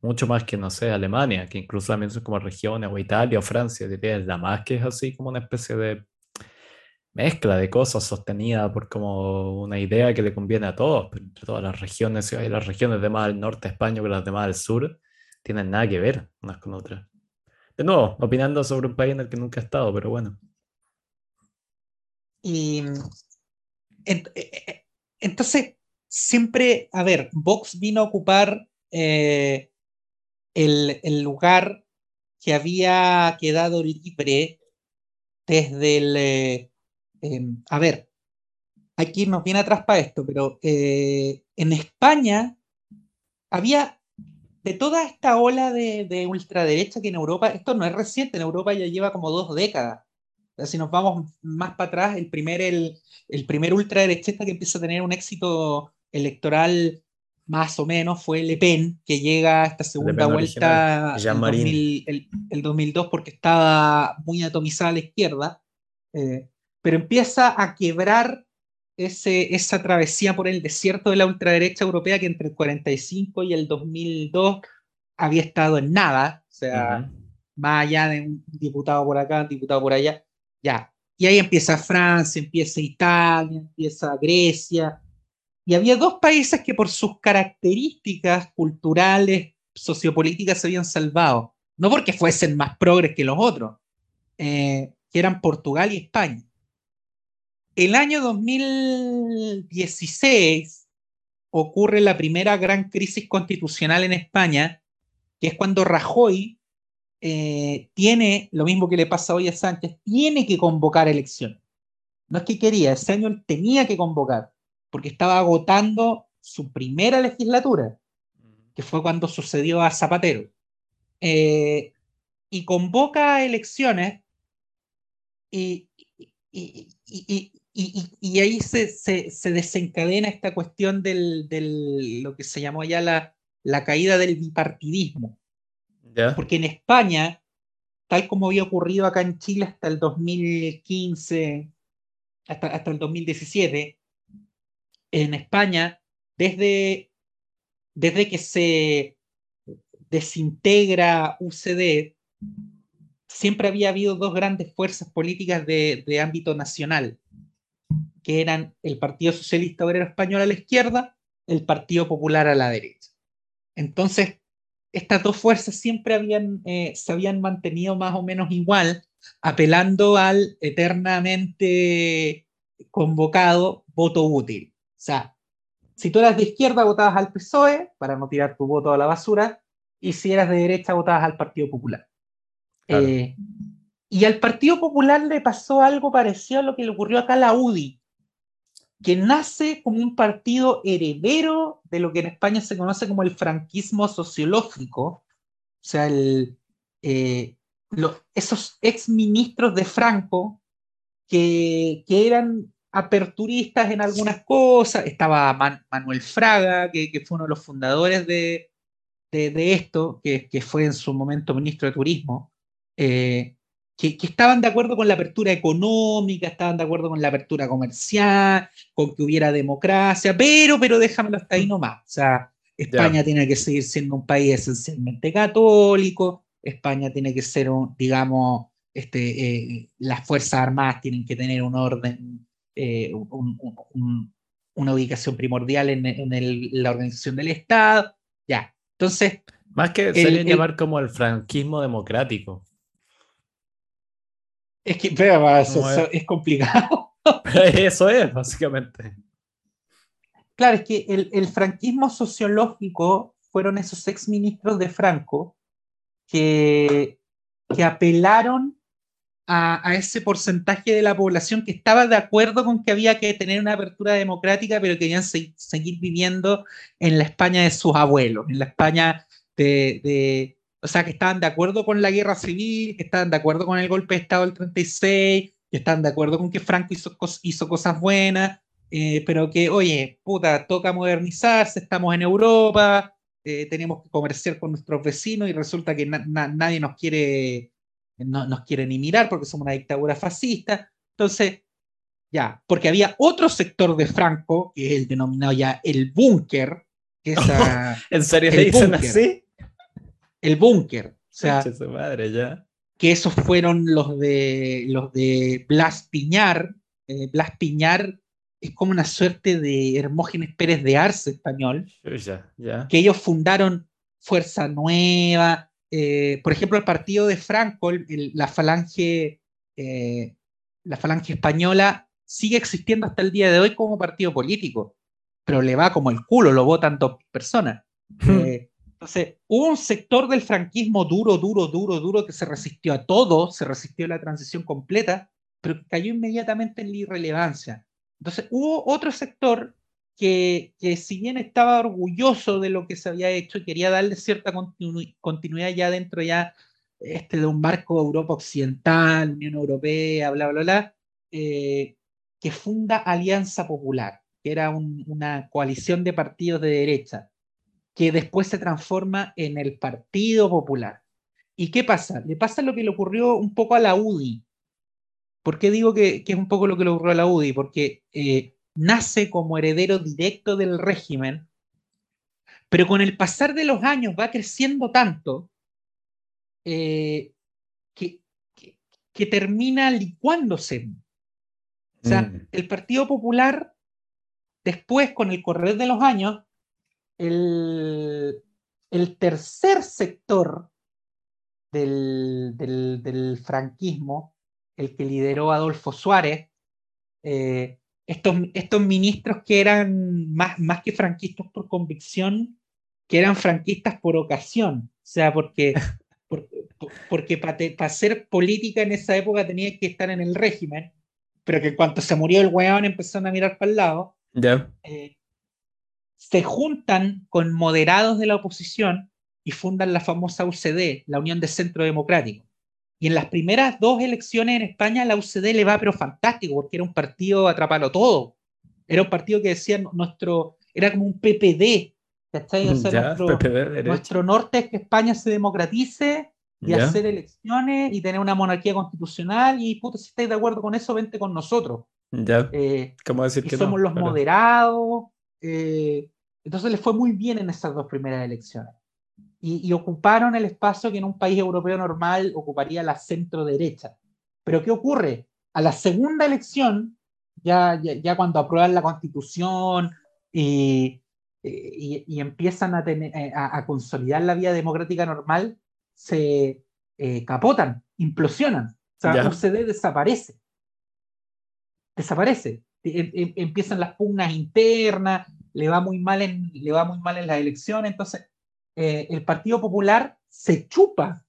Mucho más que, no sé, Alemania, que incluso también son como regiones, o Italia o Francia, diría, es la más que es así como una especie de mezcla de cosas sostenida por como una idea que le conviene a todos, pero entre todas las regiones, y las regiones de más al norte de España que las de más al sur, tienen nada que ver unas con otras. De nuevo, opinando sobre un país en el que nunca he estado, pero bueno. Y eh, eh, entonces, siempre, a ver, Vox vino a ocupar eh, el, lugar que había quedado libre desde el... Em, a ver, aquí nos viene atrás para esto, pero en España había de toda esta ola de, de, ultraderecha que en Europa, esto no es reciente, en Europa ya lleva como dos décadas si nos vamos más para atrás, el primer, el, el primer ultraderechista que empieza a tener un éxito electoral más o menos fue Le Pen, que llega a esta segunda vuelta el, el, 2002 porque estaba muy atomizada a la izquierda, eh, pero empieza a quebrar ese, esa travesía por el desierto de la ultraderecha europea que entre el 45 y el 2002 había estado en nada, o sea, más allá de un diputado por acá, un diputado por allá, ya. Y ahí empieza Francia, empieza Italia, empieza Grecia. y había dos países que por sus características culturales, sociopolíticas se habían salvado. No porque fuesen más progres que los otros, eh, que eran Portugal y España. El año 2016 ocurre la primera gran crisis constitucional en España, que es cuando Rajoy eh, tiene, lo mismo que le pasa hoy a Sánchez, tiene que convocar elecciones. No es que quería, ese año él tenía que convocar, porque estaba agotando su primera legislatura, que fue cuando sucedió a Zapatero. Eh, y convoca elecciones y, y, y ahí se, se, se, desencadena esta cuestión del, del, lo que se llamó ya la, la caída del bipartidismo. ¿Ya? Porque en España, tal como había ocurrido acá en Chile hasta el 2015, hasta, hasta el 2017, en España, desde, desde que se desintegra UCD, siempre había habido dos grandes fuerzas políticas de, de ámbito nacional, que eran el Partido Socialista Obrero Español a la izquierda, el Partido Popular a la derecha. Entonces, estas dos fuerzas siempre habían, eh, se habían mantenido más o menos igual, apelando al eternamente convocado voto útil. O sea, si tú eras de izquierda, votabas al PSOE para no tirar tu voto a la basura, y si eras de derecha, votabas al Partido Popular. Claro. Eh, y al Partido Popular le pasó algo parecido a lo que le ocurrió acá a la UDI, que nace como un partido heredero de lo que en España se conoce como el franquismo sociológico, o sea, eh, esos exministros de Franco que, eran aperturistas en algunas cosas, estaba Man, Manuel Fraga, que, fue uno de los fundadores de, esto, que, que, fue en su momento ministro de Turismo, eh, que, que, estaban de acuerdo con la apertura económica, estaban de acuerdo con la apertura comercial, con que hubiera democracia, pero, pero déjamelo hasta ahí nomás. O sea, España yeah. tiene que seguir siendo un país esencialmente católico, España tiene que ser, un, digamos, este, eh, las Fuerzas Armadas tienen que tener un orden, eh, un, un, una ubicación primordial en, en el, la organización del Estado. Ya, entonces... Más que se llamar como el franquismo democrático. Es que, pero, eso, no es. es. complicado. eso es, básicamente. Claro, es que el, el, franquismo sociológico fueron esos exministros de Franco que, que apelaron a, a, ese porcentaje de la población que estaba de acuerdo con que había que tener una apertura democrática, pero querían se, seguir viviendo en la España de sus abuelos, en la España de, de o sea, que estaban de acuerdo con la guerra civil, que estaban de acuerdo con el golpe de Estado del 36, que estaban de acuerdo con que Franco hizo, hizo cosas buenas, eh, pero que, oye, puta, toca modernizarse, estamos en Europa, eh, tenemos que comerciar con nuestros vecinos y resulta que na na nadie nos quiere, no, nos quiere ni mirar porque somos una dictadura fascista. Entonces, ya, porque había otro sector de Franco, que es el denominado ya el búnker. ¿En serio le dicen bunker. así? El búnker. O sea, su madre, ya. que esos fueron los de los de Blas Piñar. Eh, Blas Piñar es como una suerte de Hermógenes Pérez de Arce español. Ya, ya. Que ellos fundaron Fuerza Nueva. Eh, por ejemplo, el partido de Franco, el, el, la falange, eh, la falange española, sigue existiendo hasta el día de hoy como partido político, pero le va como el culo, lo votan dos personas. eh, entonces, hubo un sector del franquismo duro, duro, duro, duro que se resistió a todo, se resistió a la transición completa, pero cayó inmediatamente en la irrelevancia. Entonces, hubo otro sector que, que si bien estaba orgulloso de lo que se había hecho y quería darle cierta continu continuidad ya dentro ya este, de un marco Europa Occidental, Unión Europea, bla, bla, bla, eh, que funda Alianza Popular, que era un, una coalición de partidos de derecha que después se transforma en el Partido Popular. ¿Y qué pasa? Le pasa lo que le ocurrió un poco a la UDI. ¿Por qué digo que, que es un poco lo que le ocurrió a la UDI? Porque eh, nace como heredero directo del régimen, pero con el pasar de los años va creciendo tanto eh, que, que, que, termina licuándose. O sea, mm. el Partido Popular después, con el correr de los años, el, el tercer sector del, del, franquismo, el que lideró Adolfo Suárez, eh, estos, estos ministros que eran más, más que franquistas por convicción, que eran franquistas por ocasión, o sea, porque, porque, para hacer política en esa época tenía que estar en el régimen, pero que en cuanto se murió el weón empezaron a mirar para el lado. Eh, se juntan con moderados de la oposición y fundan la famosa UCD, la Unión de Centro Democrático. Y en las primeras dos elecciones en España la UCD le va pero fantástico, porque era un partido atrapalo todo. Era un partido que decía nuestro, era como un PPD, ¿cachai? nuestro, norte es que España se democratice y hacer elecciones y tener una monarquía constitucional y puto, si estáis de acuerdo con eso, vente con nosotros. Ya. Eh, ¿Cómo decir que somos los moderados. Eh, entonces les fue muy bien en esas dos primeras elecciones y, ocuparon el espacio que en un país europeo normal ocuparía la centro derecha. Pero ¿qué ocurre? A la segunda elección, ya, ya, cuando aprueban la constitución y, y, empiezan a, tener, eh, a, consolidar la vía democrática normal, se eh, capotan, implosionan. O sea, UCD desaparece. Desaparece. Em, em, empiezan las pugnas internas, le va muy mal en, le va muy mal en las elecciones, entonces eh, el Partido Popular se chupa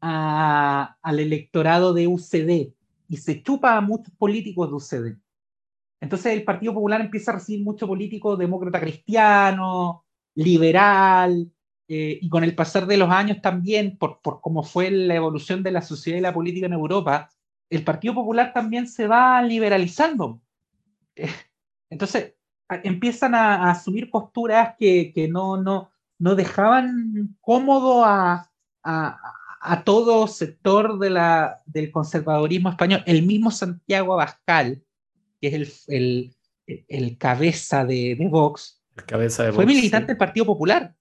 al electorado de UCD y se chupa a muchos políticos de UCD. Entonces el Partido Popular empieza a recibir mucho político demócrata cristiano, liberal, eh, y con el pasar de los años también, por, por cómo fue la evolución de la sociedad y la política en Europa, el Partido Popular también se va liberalizando. entonces empiezan a, asumir posturas que, que no, no, no dejaban cómodo a, todo sector de la, del conservadurismo español. El mismo Santiago Abascal, que es el, el, cabeza de, Vox, fue militante del Partido Popular.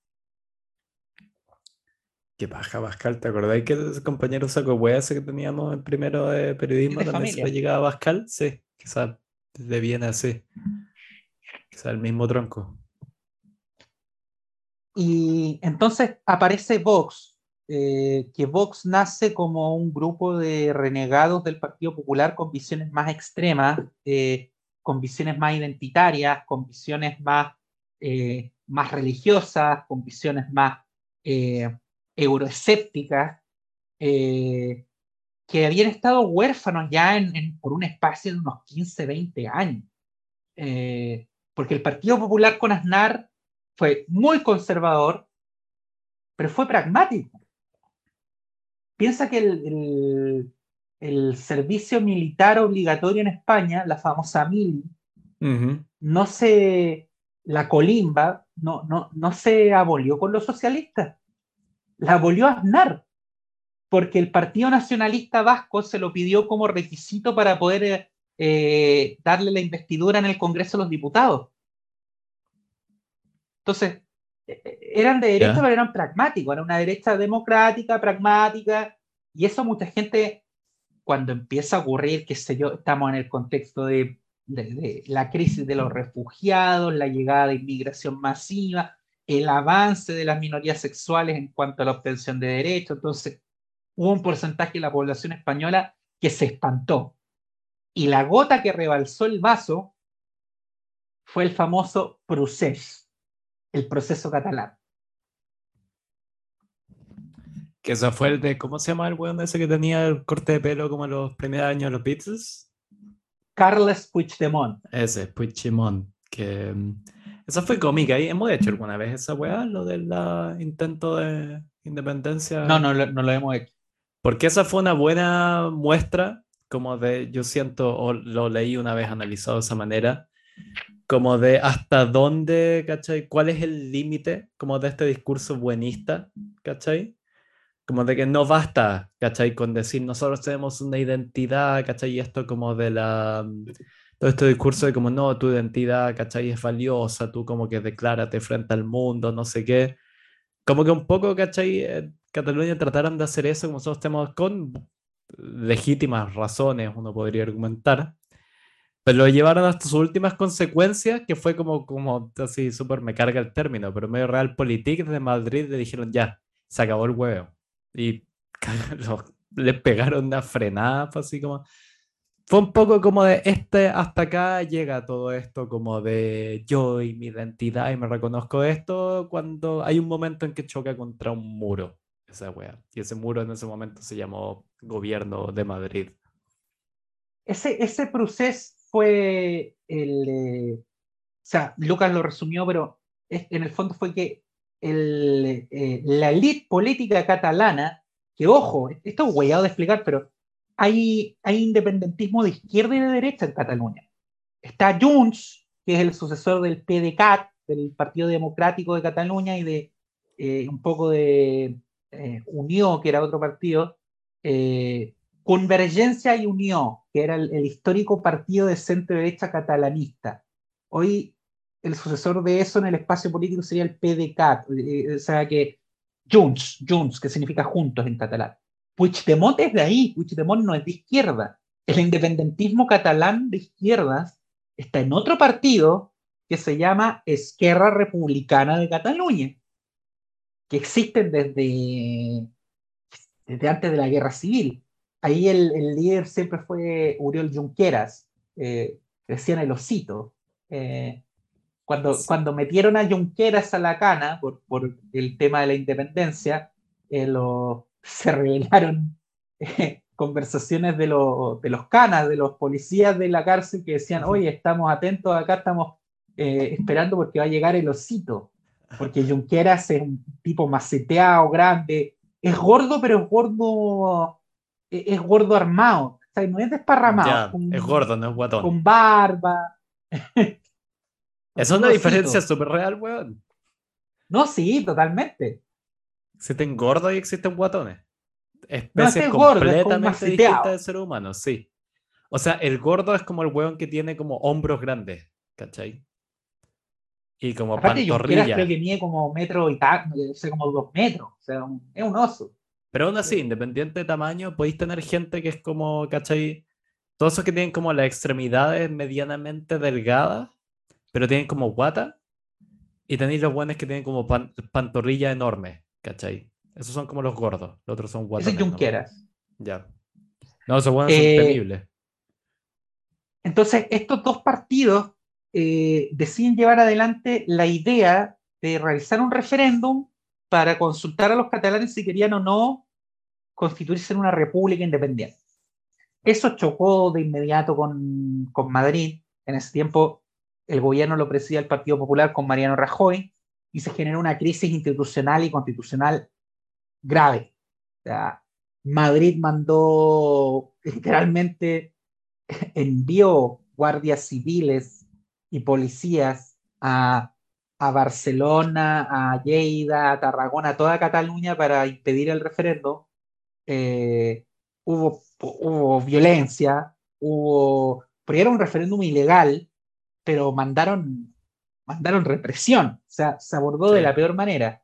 Qué paja, Abascal, ¿te acordáis que ese compañero saco hueá ese que teníamos en primero de periodismo también se llegaba a Abascal? Sí, quizás de Viena, sí. Quizás el mismo tronco. Y entonces aparece Vox, eh, que Vox nace como un grupo de renegados del Partido Popular con visiones más extremas, eh, con visiones más identitarias, con visiones más, eh, más religiosas, con visiones más euroescépticas, que habían estado huérfanos ya por un espacio de unos 15, 20 años. Porque el Partido Popular con Aznar fue muy conservador, pero fue pragmático. Piensa que el, el, servicio militar obligatorio en España, la famosa mili, no se, la colimba, no, no, no se abolió con los socialistas, la abolió Aznar, porque el Partido Nacionalista Vasco se lo pidió como requisito para poder eh, darle la investidura en el Congreso de los Diputados. Entonces, e, e, eran de derecha, pero eran pragmáticos, era una derecha democrática, pragmática, y eso mucha gente, cuando empieza a ocurrir, qué sé yo, estamos en el contexto de, la crisis de los refugiados, la llegada de inmigración masiva, el avance de las minorías sexuales en cuanto a la obtención de derechos, entonces hubo un porcentaje de la población española que se espantó. Y la gota que rebalsó el vaso fue el famoso procés el proceso catalán. Que eso fue el de, ¿cómo se llama el weón ese que tenía el corte de pelo como los primeros años de los Beatles? Carles Puigdemont. Ese, Puigdemont. Que, mm, esa fue cómica. ¿Y hemos hecho alguna vez esa weá, lo del intento de independencia? No, no, no lo hemos hecho. Porque esa fue una buena muestra, como de, yo siento, o lo leí una vez analizado de esa manera, como de hasta dónde, ¿cachai? ¿Cuál es el límite como de este discurso buenista, ¿cachai? Como de que no basta, ¿cachai? Con decir nosotros tenemos una identidad, ¿cachai? Y esto como de la... Todo este discurso de como no, tu identidad, ¿cachai? Es valiosa, tú como que declárate frente al mundo, no sé qué. Como que un poco, ¿cachai? Cataluña trataron de hacer eso como nosotros tenemos con legítimas razones, uno podría argumentar Pero lo llevaron hasta sus últimas consecuencias, que fue como, como así, súper me carga el término, pero medio Realpolitik de Madrid le dijeron ya, se acabó el huevo. Y le pegaron una frenada, pues, así como. Fue un poco como de este hasta acá llega todo esto, como de yo y mi identidad y me reconozco esto, cuando hay un momento en que choca contra un muro, esa wea. Y ese muro en ese momento se llamó Gobierno de Madrid. Ese, ese proceso fue el. O sea, Lucas lo resumió, pero en el fondo fue que eh, la elite política catalana, que ojo, esto es huellado de explicar, pero hay, hay independentismo de izquierda y de derecha en Cataluña. Está Junts, que es el sucesor del PDCAT, del Partido Democrático de Cataluña, y de eh, un poco de Unión, que era otro partido, Convergencia y Unión, que era el, histórico partido de centro-derecha catalanista. Hoy el sucesor de eso en el espacio político sería el PDCAT, eh, o sea que Junts, Junts, que significa juntos en catalán. Puigdemont es de ahí, Puigdemont no es de izquierda. El independentismo catalán de izquierdas está en otro partido que se llama Esquerra Republicana de Cataluña, que existen desde, desde antes de la guerra civil. Ahí el, líder siempre fue Uriol Junqueras, eh, decían el osito. Eh, cuando, cuando metieron a Junqueras a la cana por, por el tema de la independencia, eh, lo, se revelaron eh, conversaciones de, de, los canas, de los policías de la cárcel que decían, oye, estamos atentos, acá estamos esperando porque va a llegar el osito, porque Junqueras es un tipo maceteado, grande, es gordo, pero es gordo e-, es gordo armado, o sea, no es desparramado. es gordo, no es guatón. Con barba. es una diferencia súper real, weón. No, sí, totalmente. Existen gordos y existen guatones. Especies completamente distintas del ser humano, sí. O sea, el gordo es como el weón que tiene como hombros grandes, ¿cachai? Y como Aparte, pantorrilla. Yo creo que mide como metro y tal, no sé, como dos metros. O sea, es un oso. Pero aún así, independiente de tamaño, podéis tener gente que es como, ¿cachai? Todos esos que tienen como las extremidades medianamente delgadas, pero tienen como guata. Y tenéis los buenos que tienen como pantorrilla enorme, ¿cachai? Esos son como los gordos, los otros son guatas. Ese Junqueras. Ya. No, esos buenos son eh, temibles. Entonces, estos dos partidos eh, deciden llevar adelante la idea de realizar un referéndum para consultar a los catalanes si querían o no constituirse en una república independiente. Eso chocó de inmediato con, con Madrid. En ese tiempo el gobierno lo presidía el Partido Popular con Mariano Rajoy y se generó una crisis institucional y constitucional grave. Madrid mandó literalmente, envió guardias civiles y policías a a Barcelona, a Lleida, a Tarragona, a toda Cataluña para impedir el referendo. Eh, hubo, hubo violencia, hubo, porque era un referéndum ilegal, pero mandaron, mandaron represión, o sea, se abordó de la peor manera.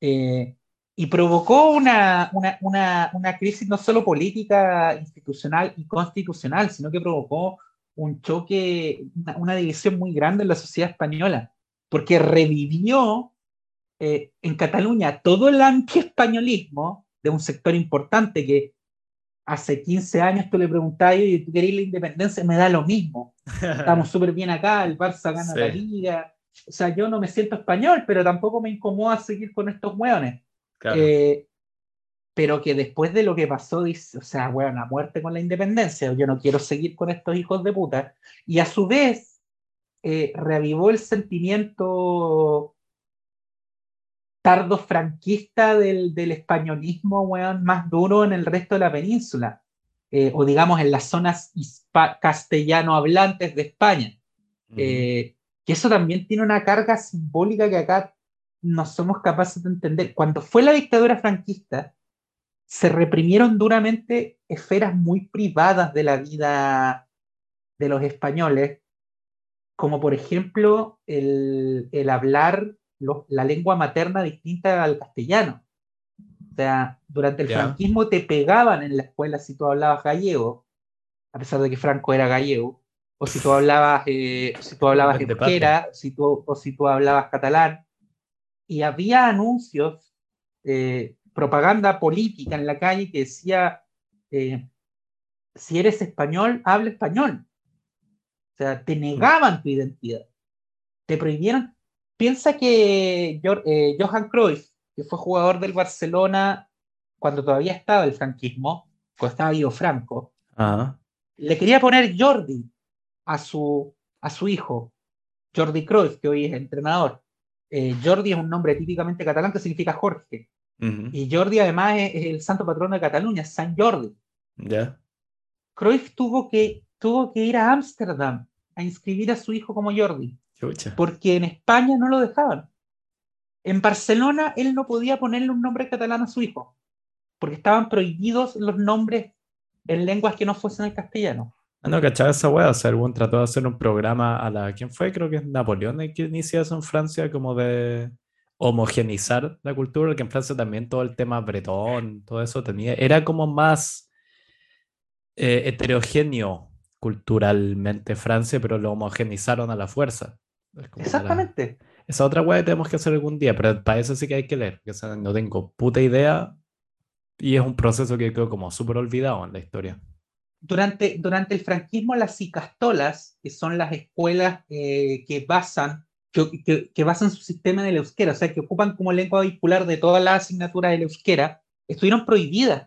Eh, y provocó una, una, una, una, crisis no solo política, institucional y constitucional, sino que provocó un choque, una división muy grande en la sociedad española porque revivió eh, en Cataluña todo el anti-españolismo de un sector importante que hace 15 años tú le preguntabas, y ¿tú querías la independencia? Me da lo mismo. Estamos súper bien acá, el Barça gana la liga. O sea, yo no me siento español, pero tampoco me incomoda seguir con estos hueones. Eh, pero que después de lo que pasó, dice, o sea, bueno, a muerte con la independencia, yo no quiero seguir con estos hijos de puta. Y a su vez, eh, reavivó el sentimiento tardo franquista del, del españolismo más duro en el resto de la península, eh, o digamos en las zonas castellano hablantes de España. Eh, que eso también tiene una carga simbólica que acá no somos capaces de entender. Cuando fue la dictadura franquista, se reprimieron duramente esferas muy privadas de la vida de los españoles, como por ejemplo el, hablar la lengua materna distinta al castellano. O sea, durante el franquismo te pegaban en la escuela si tú hablabas gallego, a pesar de que Franco era gallego, o si tú hablabas, eh, si tú hablabas euskera, si tú, o si tú hablabas catalán, y había anuncios, eh, propaganda política en la calle que decía, eh, si eres español, habla español. O sea, te negaban tu identidad, te prohibieron. Piensa que Johan Cruyff, que fue jugador del Barcelona cuando todavía estaba el franquismo, cuando estaba vivo Franco, le quería poner Jordi a su, a su hijo, Jordi Cruyff, que hoy es entrenador. Eh, Jordi es un nombre típicamente catalán que significa Jorge. Y Jordi además es, el santo patrono de Cataluña, San Jordi. Ya. Cruyff tuvo que, tuvo que ir a Ámsterdam a inscribir a su hijo como Jordi. Porque en España no lo dejaban. En Barcelona él no podía ponerle un nombre catalán a su hijo, porque estaban prohibidos los nombres en lenguas que no fuesen el castellano. Ah, no, ¿cachaba esa wea? O sea, el trató de hacer un programa a la. ¿Quién fue? Creo que es Napoleón el que inicia eso en Francia, como de homogenizar la cultura, que en Francia también todo el tema bretón, todo eso tenía. Era como más eh, heterogéneo culturalmente Francia, pero lo homogenizaron a la fuerza. Exactamente. Esa otra wea que tenemos que hacer algún día, pero para eso sí que hay que leer, que no tengo puta idea y es un proceso que quedó como súper olvidado en la historia. Durante, durante el franquismo, las icastolas, que son las escuelas eh, que basan que, que, basan su sistema en el euskera, o sea, que ocupan como lengua vehicular de todas las asignaturas del euskera, estuvieron prohibidas.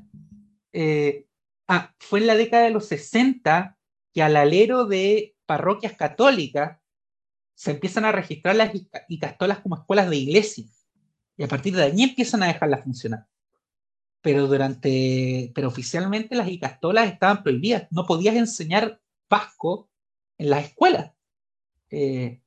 Eh, ah, fue en la década de los 60 que al alero de parroquias católicas se empiezan a registrar las icastolas como escuelas de iglesia. Y a partir de ahí empiezan a dejarlas funcionar pero durante, pero oficialmente las icastolas estaban prohibidas, no podías enseñar vasco en las escuelas. Eh,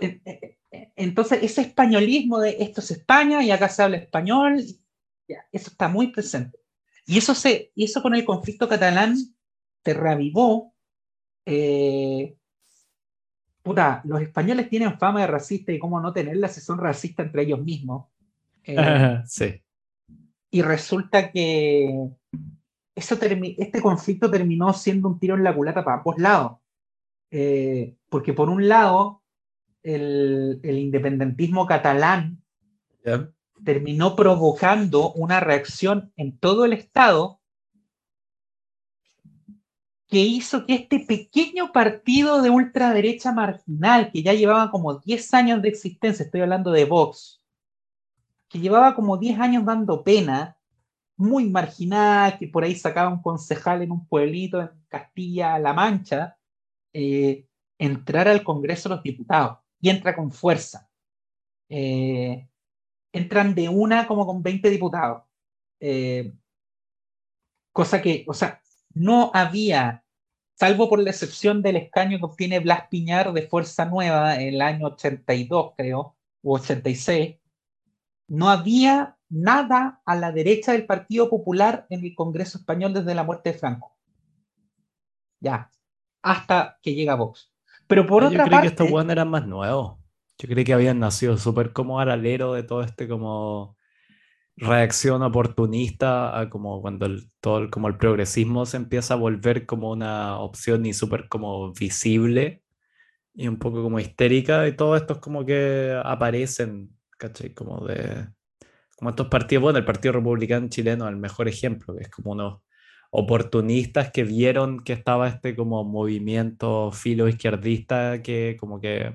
eh, eh, entonces, ese españolismo de esto es España y acá se habla español, eso está muy presente. Y eso, se, y eso con el conflicto catalán se reavivó. puta, los españoles tienen fama de racista y cómo no tenerla si son racistas entre ellos mismos. sí y resulta que eso este conflicto terminó siendo un tiro en la culata para ambos lados. Eh, porque por un lado, el, independentismo catalán terminó provocando una reacción en todo el Estado que hizo que este pequeño partido de ultraderecha marginal, que ya llevaba como 10 años de existencia, estoy hablando de Vox, que llevaba como 10 años dando pena, muy marginal, que por ahí sacaba un concejal en un pueblito en Castilla-La Mancha, eh, entrar al Congreso de los Diputados y entra con fuerza. Eh, entran de una como con 20 diputados. Eh, cosa que, o sea, no había, salvo por la excepción del escaño que obtiene Blas Piñar de Fuerza Nueva en el año 82, creo, o 86, no había nada a la derecha del Partido Popular en el Congreso Español desde la muerte de Franco. Ya, hasta que llega Vox. Pero por otra parte... Yo creí que estos buenos eran más nuevos. Yo creí que habían nacido súper como alero de todo este como reacción oportunista a como cuando el, todo el, como el progresismo se empieza a volver como una opción y súper como visible y un poco como histérica y todo esto es como que aparecen ¿cachai? Como de. Como estos partidos, bueno, el Partido Republicano Chileno es el mejor ejemplo, que es como unos oportunistas que vieron que estaba este como movimiento filo izquierdista que como que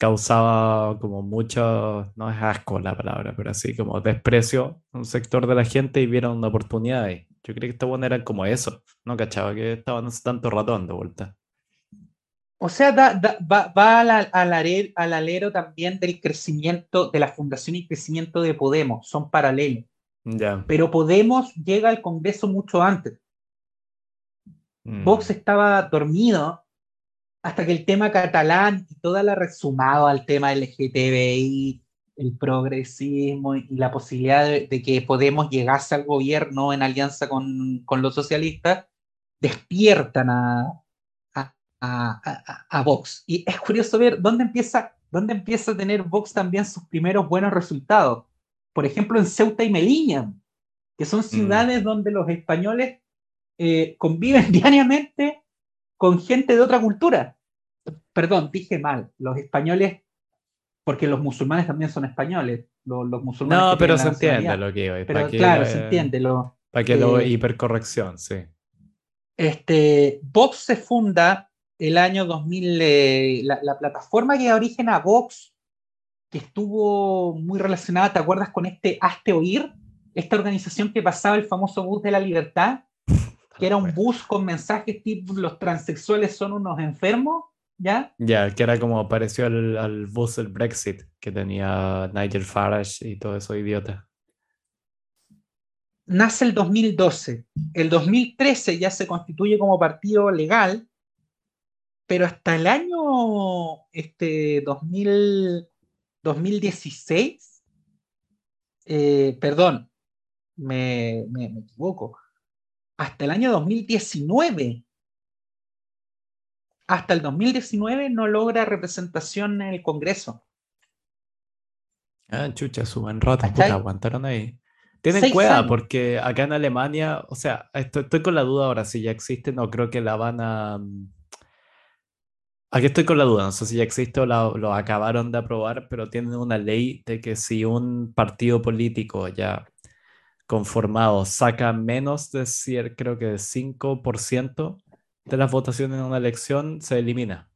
causaba como mucho, no es asco la palabra, pero así como desprecio a un sector de la gente y vieron una oportunidad ahí. Yo creo que esta buena era como eso, no cachaba que estaban hace tanto ratón de vuelta. O sea, va, al, alero también del crecimiento, de la fundación y crecimiento de Podemos, son paralelos. Pero Podemos llega al Congreso mucho antes. Mm. Vox estaba dormido hasta que el tema catalán y toda la resumado al tema LGTBI, el progresismo y la posibilidad de, que Podemos llegase al gobierno en alianza con, con los socialistas, despiertan a, a, Vox. Y es curioso ver dónde empieza, dónde empieza a tener Vox también sus primeros buenos resultados. Por ejemplo, en Ceuta y Melilla, que son mm. ciudades donde los españoles eh, conviven diariamente con gente de otra cultura. Perdón, dije mal, los españoles, porque los musulmanes también son españoles. Los, musulmanes no, pero se entiende lo que iba. Pero claro, se entiende. Lo, para que lo eh, hipercorrección, sí. Este, Vox se funda el año 2000, eh, la, la, plataforma que da origen a Vox, que estuvo muy relacionada, ¿te acuerdas con este Hazte Oír? Esta organización que pasaba el famoso bus de la libertad, que era un bus con mensajes tipo los transexuales son unos enfermos, ¿ya? Ya, que era como pareció al, al bus del Brexit que tenía Nigel Farage y todo eso idiota nace el 2012. El 2013 ya se constituye como partido legal, pero hasta el año este, 2000, 2016, eh, perdón, me, me, equivoco, hasta el año 2019, hasta el 2019 no logra representación en el Congreso. Ah, chucha, suben rota, aguantaron ahí. Tienen cueva, porque acá en Alemania, o sea, estoy, con la duda ahora si ya existe, no creo que la van a... Aquí estoy con la duda, no sé si ya existe o lo acabaron de aprobar, pero tienen una ley de que si un partido político ya conformado saca menos de, creo que 5% de las votaciones en una elección, se elimina.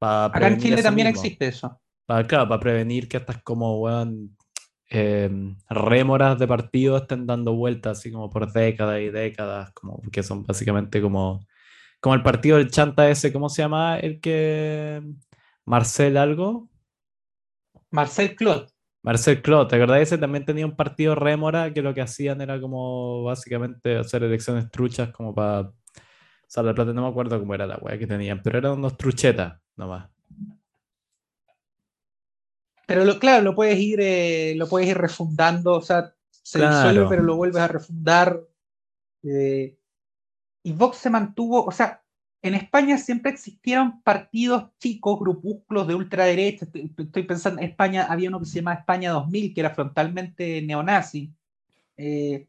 Acá en Chile también existe eso. Para, para prevenir que estas como, weón, Em, rémoras de partido estén dando vueltas así como por décadas y décadas, como que son básicamente como, como el partido del chanta ese, ¿cómo se llama? El que... Marcel algo. Marcel Clot. Marcel Clot, ¿te acordás? Ese también tenía un partido rémora que lo que hacían era como básicamente hacer elecciones truchas como para... O la plata no me acuerdo cómo era la weá que tenían, pero eran unos truchetas nomás. Pero lo, claro, lo puedes ir, eh, lo puedes ir refundando, o sea, se disuelve, pero lo vuelves a refundar. Eh, y Vox se mantuvo, o sea, en España siempre existieron partidos chicos, grupúsculos de ultraderecha. Estoy, pensando, en España había uno que se llamaba España 2000, que era frontalmente neonazi. Eh,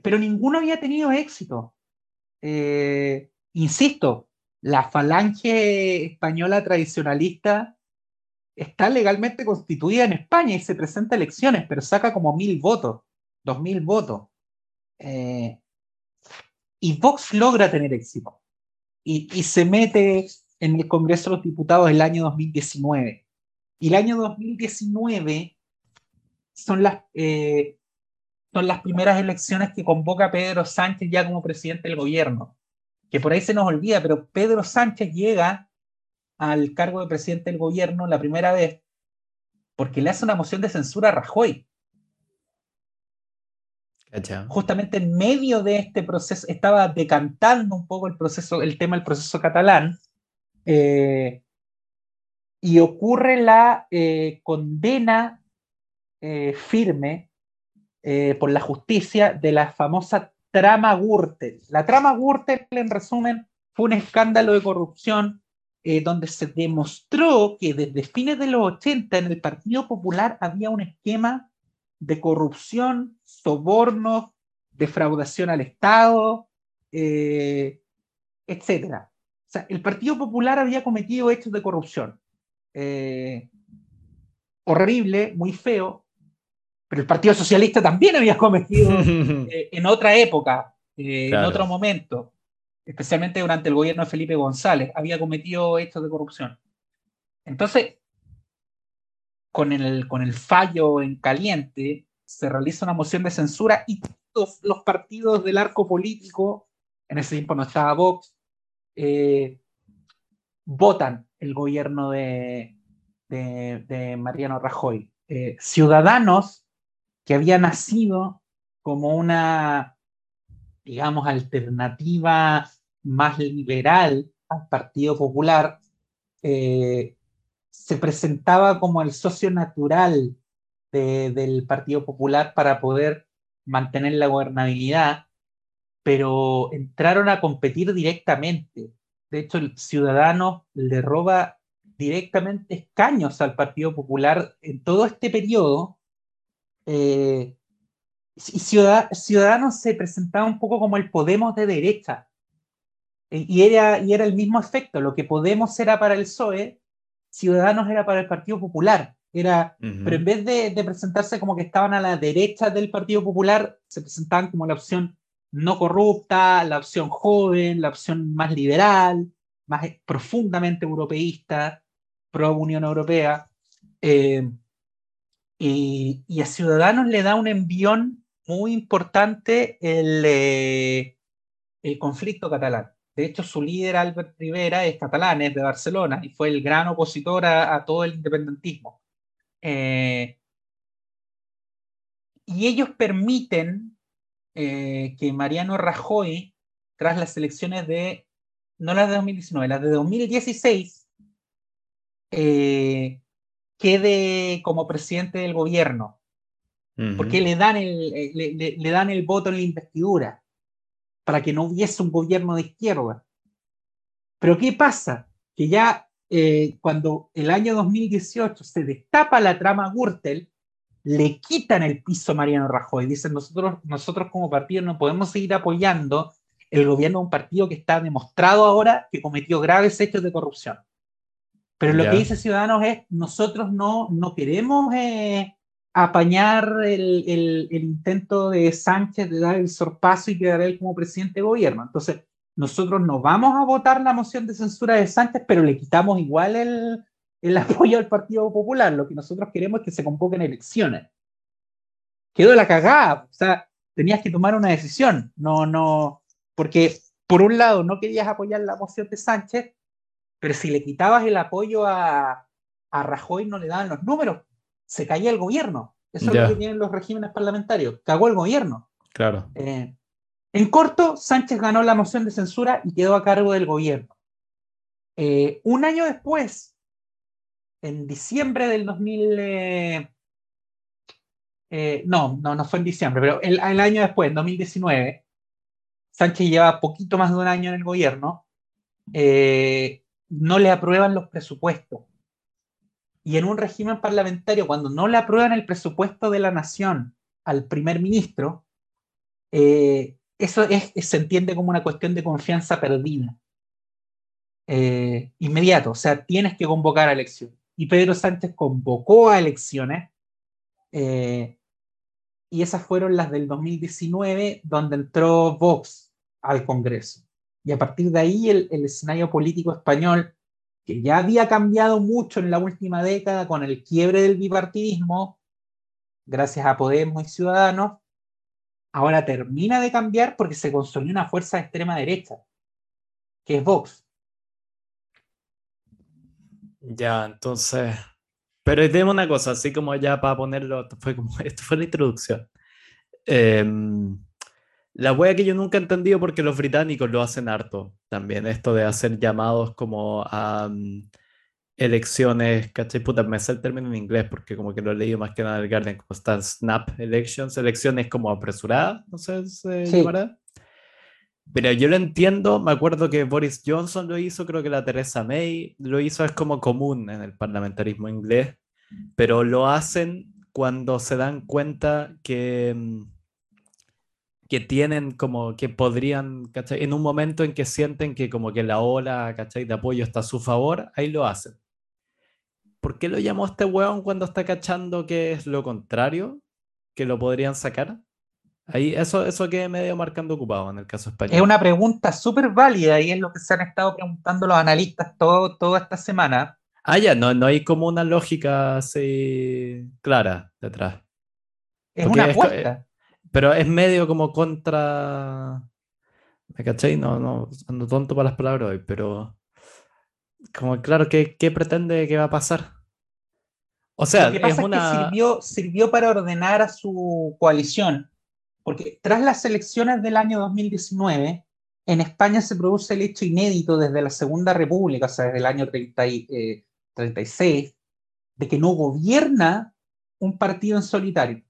pero ninguno había tenido éxito. insisto, la falange española tradicionalista está legalmente constituida en España y se presenta a elecciones, pero saca como mil votos, dos mil votos. Eh, y Vox logra tener éxito y, se mete en el Congreso de los Diputados el año 2019. Y el año 2019 son las, eh, son las primeras elecciones que convoca Pedro Sánchez ya como presidente del gobierno. Que por ahí se nos olvida, pero Pedro Sánchez llega al cargo de presidente del gobierno la primera vez porque le hace una moción de censura a Rajoy. Justamente en medio de este proceso, estaba decantando un poco el proceso, el tema del proceso catalán, eh, y ocurre la eh, condena eh, firme por la justicia de la famosa trama Gürtel. La trama Gürtel, en resumen, fue un escándalo de corrupción donde se demostró que desde fines de los 80 en el Partido Popular había un esquema de corrupción, sobornos, defraudación al Estado, eh, etc. O sea, el Partido Popular había cometido hechos de corrupción. Eh, horrible, muy feo, pero el Partido Socialista también había cometido en otra época, en otro momento especialmente durante el gobierno de Felipe González, había cometido hechos de corrupción. Entonces, con el, con el fallo en caliente, se realiza una moción de censura y todos los partidos del arco político, en ese tiempo no estaba Vox, eh, votan el gobierno de, de, Mariano Rajoy. Eh, ciudadanos que había nacido como una digamos, alternativa más liberal al Partido Popular, eh, se presentaba como el socio natural del Partido Popular para poder mantener la gobernabilidad, pero entraron a competir directamente. De hecho, el ciudadano le roba directamente escaños al Partido Popular en todo este periodo. Eh, y Ciudadanos se presentaba un poco como el Podemos de derecha. y era, y era el mismo efecto. Lo que Podemos era para el PSOE, Ciudadanos era para el Partido Popular. Era, Pero en vez de, de, presentarse como que estaban a la derecha del Partido Popular, se presentaban como la opción no corrupta, la opción joven, la opción más liberal, más profundamente europeísta, pro Unión Europea. Eh, y, y, a Ciudadanos le da un envión muy importante el, eh, el conflicto catalán. De hecho, su líder, Albert Rivera, es catalán, es de Barcelona y fue el gran opositor a, todo el independentismo. Eh, y ellos permiten eh, que Mariano Rajoy, tras las elecciones de, no las de 2019, las de 2016, eh, quede como presidente del gobierno, porque le dan el, le dan el voto en la investidura para que no hubiese un gobierno de izquierda. Pero ¿qué pasa? Que ya eh, cuando el año 2018 se destapa la trama Gürtel, le quitan el piso a Mariano Rajoy. Dicen, nosotros, nosotros como partido no podemos seguir apoyando el gobierno de un partido que está demostrado ahora que cometió graves hechos de corrupción. Pero lo que dice Ciudadanos es, nosotros no, no queremos eh, apañar el, el, intento de Sánchez de dar el sorpaso y quedar él como presidente de gobierno. Entonces, nosotros no vamos a votar la moción de censura de Sánchez, pero le quitamos igual el, el apoyo al Partido Popular. Lo que nosotros queremos es que se convoquen elecciones. Quedó la cagada. O sea, tenías que tomar una decisión. No, no, porque por un lado no querías apoyar la moción de Sánchez, pero si le quitabas el apoyo a, a Rajoy no le daban los números se caía el gobierno. Eso es lo que tienen los regímenes parlamentarios. Cagó el gobierno. Claro. Eh, en corto, Sánchez ganó la moción de censura y quedó a cargo del gobierno. Eh, un año después, en diciembre del 2000, eh, no, no, no fue en diciembre, pero el, el, año después, en 2019, Sánchez lleva poquito más de un año en el gobierno, no le aprueban los presupuestos y en un régimen parlamentario, cuando no le aprueban el presupuesto de la nación al primer ministro, eh, eso es, se entiende como una cuestión de confianza perdida. Eh, inmediato, o sea, tienes que convocar a elecciones. Y Pedro Sánchez convocó a elecciones, eh, y esas fueron las del 2019, donde entró Vox al Congreso. Y a partir de ahí el escenario político español que ya había cambiado mucho en la última década con el quiebre del bipartidismo, gracias a Podemos y Ciudadanos, ahora termina de cambiar porque se construyó una fuerza de extrema derecha, que es Vox. Ya, entonces. Pero dime una cosa, así como ya para ponerlo, esto fue, como, esto fue la introducción. Eh, la wea que yo nunca he entendido porque los británicos lo hacen harto también, esto de hacer llamados como a mm, elecciones, ¿cachai? Puta, me sé el término en inglés porque como que lo he leído más que nada en el Guardian, como están snap elections, elecciones como apresuradas, no sé, se llamará. Pero yo lo entiendo, me acuerdo que Boris Johnson lo hizo, creo que la Theresa May lo hizo, es como común en el parlamentarismo inglés, pero lo hacen cuando se dan cuenta que mm, que tienen como que podrían, ¿cachai? En un momento en que sienten que como que la ola, ¿cachai? De apoyo está a su favor, ahí lo hacen. ¿Por qué lo llamó este weón cuando está cachando que es lo contrario? Que lo podrían sacar. Ahí, eso, eso queda medio marcando ocupado en el caso español. Es una pregunta súper válida y es lo que se han estado preguntando los analistas todo, toda esta semana. Ah, ya, no, no hay como una lógica así clara detrás. Es una apuesta. Pero es medio como contra. ¿Me cachai? No, no, ando tonto para las palabras hoy, pero. Como claro, ¿qué, qué pretende que va a pasar? O sea, es una. sirvió, sirvió para ordenar a su coalición. Porque tras las elecciones del año 2019, en España se produce el hecho inédito desde la Segunda República, o sea, desde el año 30 y, 36, eh, de que no gobierna un partido en solitario.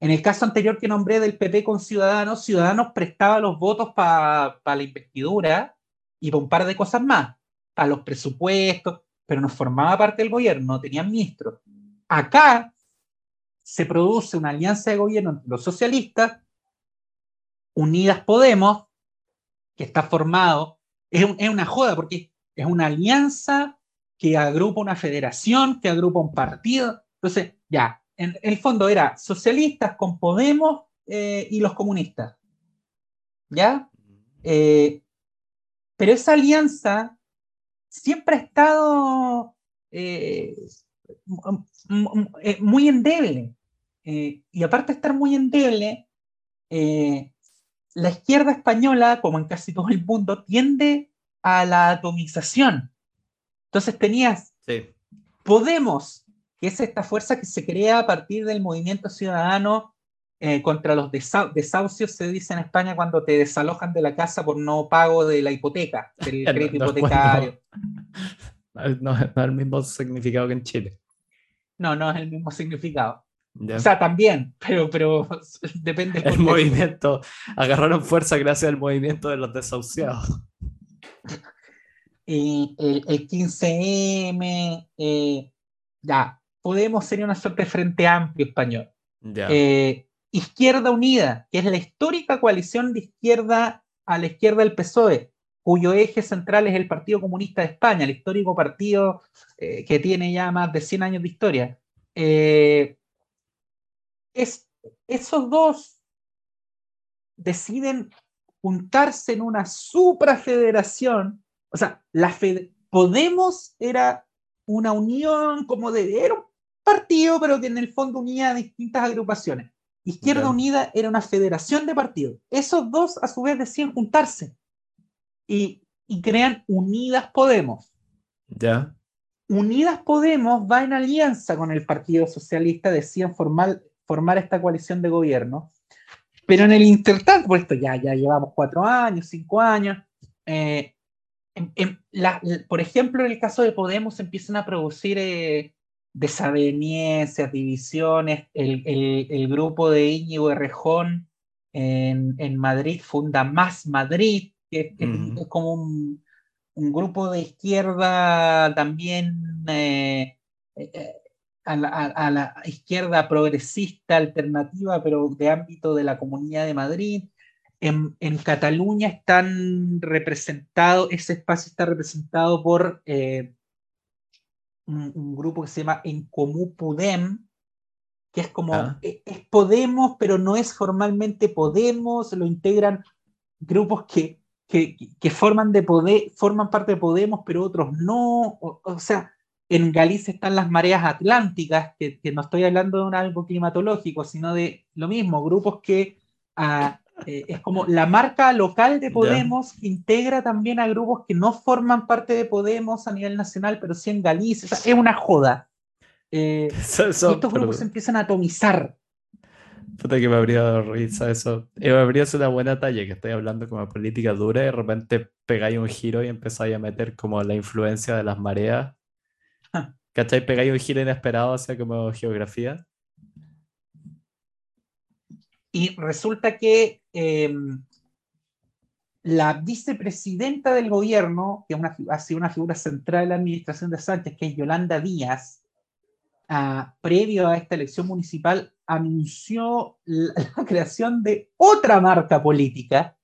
En el caso anterior que nombré del PP con Ciudadanos, Ciudadanos prestaba los votos para la investidura y para un par de cosas más, para los presupuestos, pero no formaba parte del gobierno, no tenía ministro. Acá se produce una alianza de gobierno entre los socialistas, Unidas Podemos, que está formado es una joda porque es una alianza que agrupa una federación, que agrupa un partido. Entonces, ya, en, el fondo era socialistas con Podemos eh, y los comunistas. ¿Ya? Eh, pero esa alianza siempre ha estado eh, muy endeble. y aparte de estar muy endeble, la izquierda española, como en casi todo el mundo, tiende a la atomización. Entonces tenías Podemos, que es esta fuerza que se crea a partir del movimiento ciudadano eh, contra los desahucios, se dice en España cuando te desalojan de la casa por no pago de la hipoteca, del crédito hipotecario. No, es el mismo significado que en Chile. No, no es el mismo significado. O sea, también, pero, pero depende. El movimiento, agarraron fuerza gracias al movimiento de los desahuciados. el, el 15M, eh, ya, Podemos ser una suerte de frente amplio español. Eh, izquierda Unida, que es la histórica coalición de izquierda a la izquierda del PSOE, cuyo eje central es el Partido Comunista de España, el histórico partido eh, que tiene ya más de 100 años de historia. es, esos dos deciden juntarse en una suprafederación o sea, la Podemos era una unión como de, era un partido, pero que en el fondo unía a distintas agrupaciones. Izquierda Unida era una federación de partidos. Esos dos a su vez decían juntarse y, crean Unidas Podemos. Ya. Unidas Podemos va en alianza con el Partido Socialista, decían formar, formar esta coalición de gobierno. Pero en el intertanto, por esto ya, ya llevamos cuatro años, cinco años, eh, por ejemplo, en el caso de Podemos empiezan a producir eh, desavenencias, divisiones. El, grupo de Íñigo Errejón en, en, Madrid funda Más Madrid, que, es como un, grupo de izquierda también eh, eh, a, la, izquierda progresista alternativa, pero de ámbito de la Comunidad de Madrid en, Cataluña están representados, ese espacio está representado por eh, un, grupo que se llama En Comú Podem, que es como, ah. e, es, Podemos, pero no es formalmente Podemos, lo integran grupos que, que, forman, de poder, forman parte de Podemos, pero otros no, o, sea, en Galicia están las mareas atlánticas, que, no estoy hablando de algo climatológico, sino de lo mismo, grupos que a, eh, es como la marca local de Podemos integra también a grupos que no forman parte de Podemos a nivel nacional, pero sí en Galicia. es una joda. Eh, estos grupos se empiezan a atomizar. Puta que me habría dado risa eso. Eh, me habría sido una buena talla que estoy hablando como política dura y de repente pegáis un giro y empezáis a meter como la influencia de las mareas. Ah. ¿Cachai? Pegáis un giro inesperado hacia como geografía. Y resulta que em, la vicepresidenta del gobierno, que ha sido una figura central de la administración de Sánchez, que es Yolanda Díaz, ah, previo a esta elección municipal, anunció la, creación de otra marca política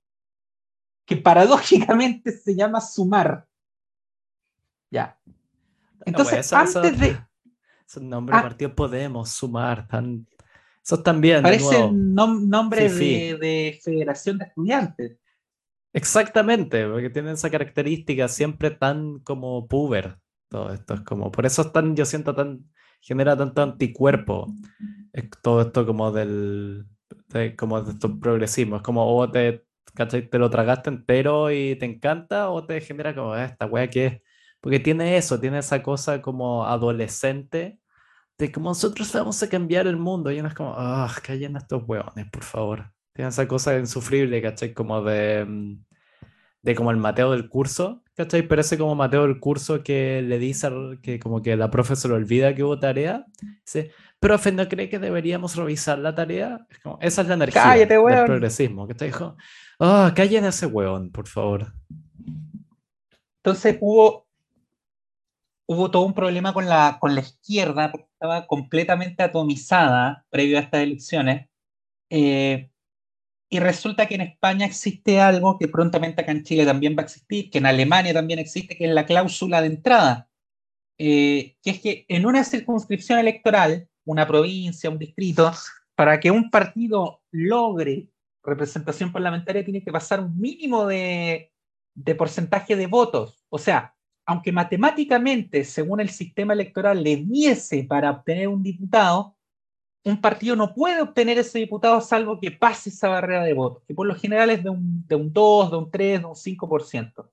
que paradójicamente se llama Sumar. Ya. Entonces, antes de... Es un nombre ah. partido Podemos, Sumar, tan eso también. Parece nombre de, federación de estudiantes. Exactamente, porque tienen esa característica siempre tan como puber. Todo esto es como, por eso es tan, yo siento tan, genera tanto anticuerpo. todo esto como del, como de estos progresismo. Es como, o te, te lo tragaste entero y te encanta, o te genera como ah, esta wea que es. Porque tiene eso, tiene esa cosa como adolescente de como nosotros vamos a cambiar el mundo. Y uno es como, ah, oh, callen estos hueones, por favor. Tienen esa cosa insufrible, ¿cachai? Como de, mm, de como el Mateo del curso, ¿cachai? Parece como Mateo del curso que le dice que como que la profe se le olvida que hubo tarea. Dice, profe, ¿no cree que deberíamos revisar la tarea? Es como, esa es la energía del progresismo. Que te dijo, ah, oh, callen ese hueón, por favor. Entonces hubo hubo todo un problema con la, con la izquierda, porque estaba completamente atomizada previo a estas elecciones. Eh, Y resulta que en España existe algo que prontamente acá en Chile también va a existir, que en Alemania también existe, que es la cláusula de entrada. Eh, que es que en una circunscripción electoral, una provincia, un distrito, para que un partido logre representación parlamentaria tiene que pasar un mínimo de, de porcentaje de votos. O sea, aunque matemáticamente, según el sistema electoral, le diese para obtener un diputado, un partido no puede obtener ese diputado salvo que pase esa barrera de votos, que por lo general es de un, de un 2, de un 3, de un 5%.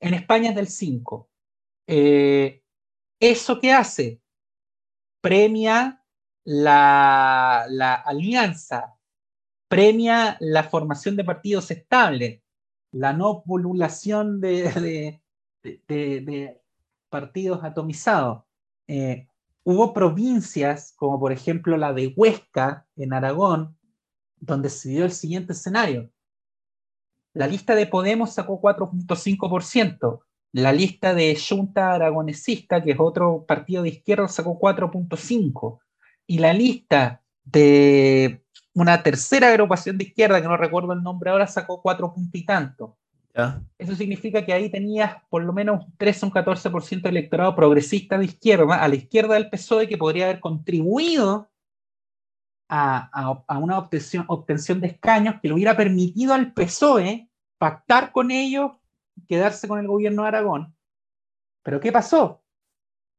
En España es del 5%. Eh, ¿Eso qué hace? Premia la, alianza, premia la formación de partidos estables, la no polulación de, de, partidos atomizados. Eh, hubo provincias, como por ejemplo la de Huesca, en Aragón, donde se dio el siguiente escenario. La lista de Podemos sacó 4.5%, la lista de Junta Aragonesista, que es otro partido de izquierda, sacó 4.5%, y la lista de una tercera agrupación de izquierda, que no recuerdo el nombre ahora, sacó 4 puntos y tanto. Eso significa que ahí tenías por lo menos un 13 o un 14% de electorado progresista de izquierda, a la izquierda del PSOE, que podría haber contribuido a, una obtención, obtención de escaños que le hubiera permitido al PSOE pactar con ellos, quedarse con el gobierno de Aragón. Pero ¿qué pasó?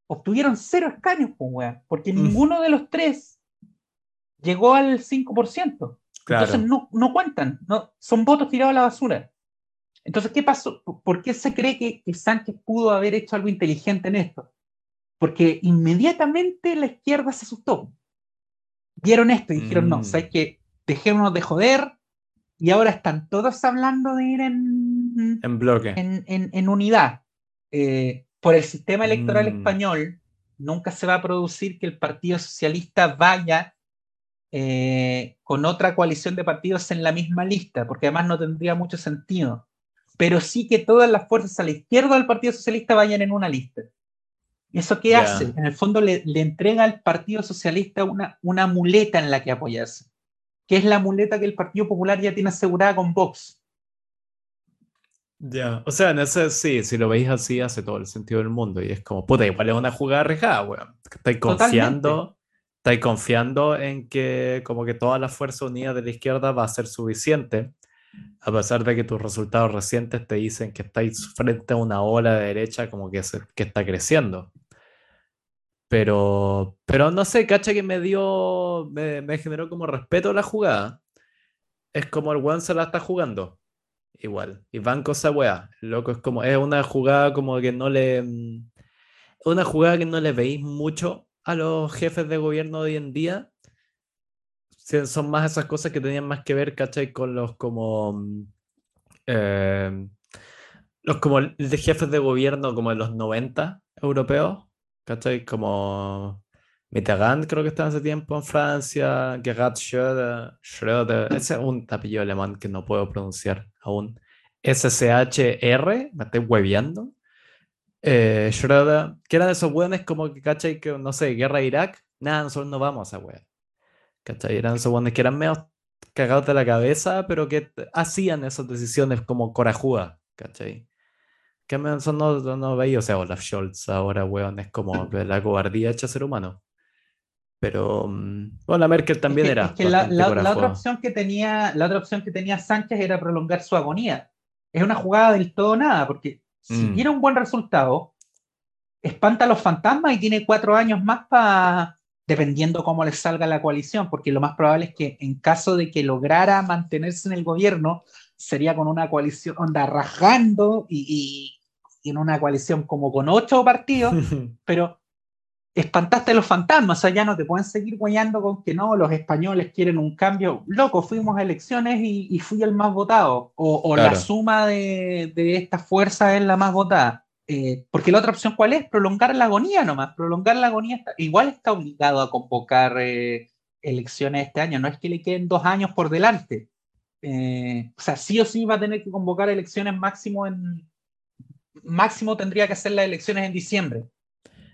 Obtuvieron cero escaños, pues, porque mm. ninguno de los tres llegó al 5%. Entonces no, no cuentan, no, son votos tirados a la basura. Entonces, ¿qué pasó? ¿Por qué se cree que, Sánchez pudo haber hecho algo inteligente en esto? Porque inmediatamente la izquierda se asustó. Vieron esto y dijeron, no, mm. ¿sabes qué? Dejémonos de joder y ahora están todos hablando de ir en, en bloque. En, unidad. Eh, por el sistema electoral mm. español, nunca se va a producir que el Partido Socialista vaya eh, con otra coalición de partidos en la misma lista, porque además no tendría mucho sentido pero sí que todas las fuerzas a la izquierda del Partido Socialista vayan en una lista. ¿Y eso qué hace? En el fondo le, entrega al Partido Socialista una, una muleta en la que apoyarse, que es la muleta que el Partido Popular ya tiene asegurada con Vox. Ya, o sea, en ese sí, si lo veis así, hace todo el sentido del mundo. Y es como, puta, igual es una jugada arriesgada, weón. Estáis confiando, estáis confiando en que como que toda la fuerza unida de la izquierda va a ser suficiente a pesar de que tus resultados recientes te dicen que estáis frente a una ola de derecha como que, que está creciendo. Pero, pero no sé, cacha que me dio, me, generó como respeto la jugada. Es como el one se la está jugando. Igual. Y van esa weá. Loco, es como, es una jugada como que no le. Mm, una jugada que no le veis mucho a los jefes de gobierno de hoy en día son más esas cosas que tenían más que ver, ¿cachai? Con los como... Mm, eh, los como de jefes de gobierno como de los 90 europeos, ¿cachai? Como Mitterrand creo que estaba hace tiempo en Francia, Gerhard Schröder, Schröder, ese es un tapillo alemán que no puedo pronunciar aún. SCHR, me estoy hueviando. Eh, Schröder, que eran esos buenos como que, ¿cachai? Que no sé, guerra de Irak, nada, nosotros no vamos a huear. ¿Cachai? Eran esos buenos que eran medio cagados de la cabeza, pero que hacían esas decisiones como corajudas, ¿cachai? Que son no, no veía, o sea, Olaf Scholz ahora, weón, es como la cobardía hecha ser humano. Pero, mm, bueno, la Merkel también era. Es que la, otra opción que tenía, la otra opción que tenía Sánchez era prolongar su agonía. Es una jugada del todo nada, porque si mm. tiene un buen resultado, espanta a los fantasmas y tiene cuatro años más para dependiendo cómo le salga la coalición, porque lo más probable es que en caso de que lograra mantenerse en el gobierno, sería con una coalición, onda, rajando y, en una coalición como con ocho partidos, pero espantaste a los fantasmas, o sea, ya no te pueden seguir guayando con que no, los españoles quieren un cambio. Loco, fuimos a elecciones y, fui el más votado, o, la suma de, de estas fuerzas es la más votada. Eh, porque la otra opción, ¿cuál es? Prolongar la agonía nomás. Prolongar la agonía igual está obligado a convocar eh, elecciones este año. No es que le queden dos años por delante. Eh, o sea, sí o sí va a tener que convocar elecciones máximo en. Máximo tendría que hacer las elecciones en diciembre.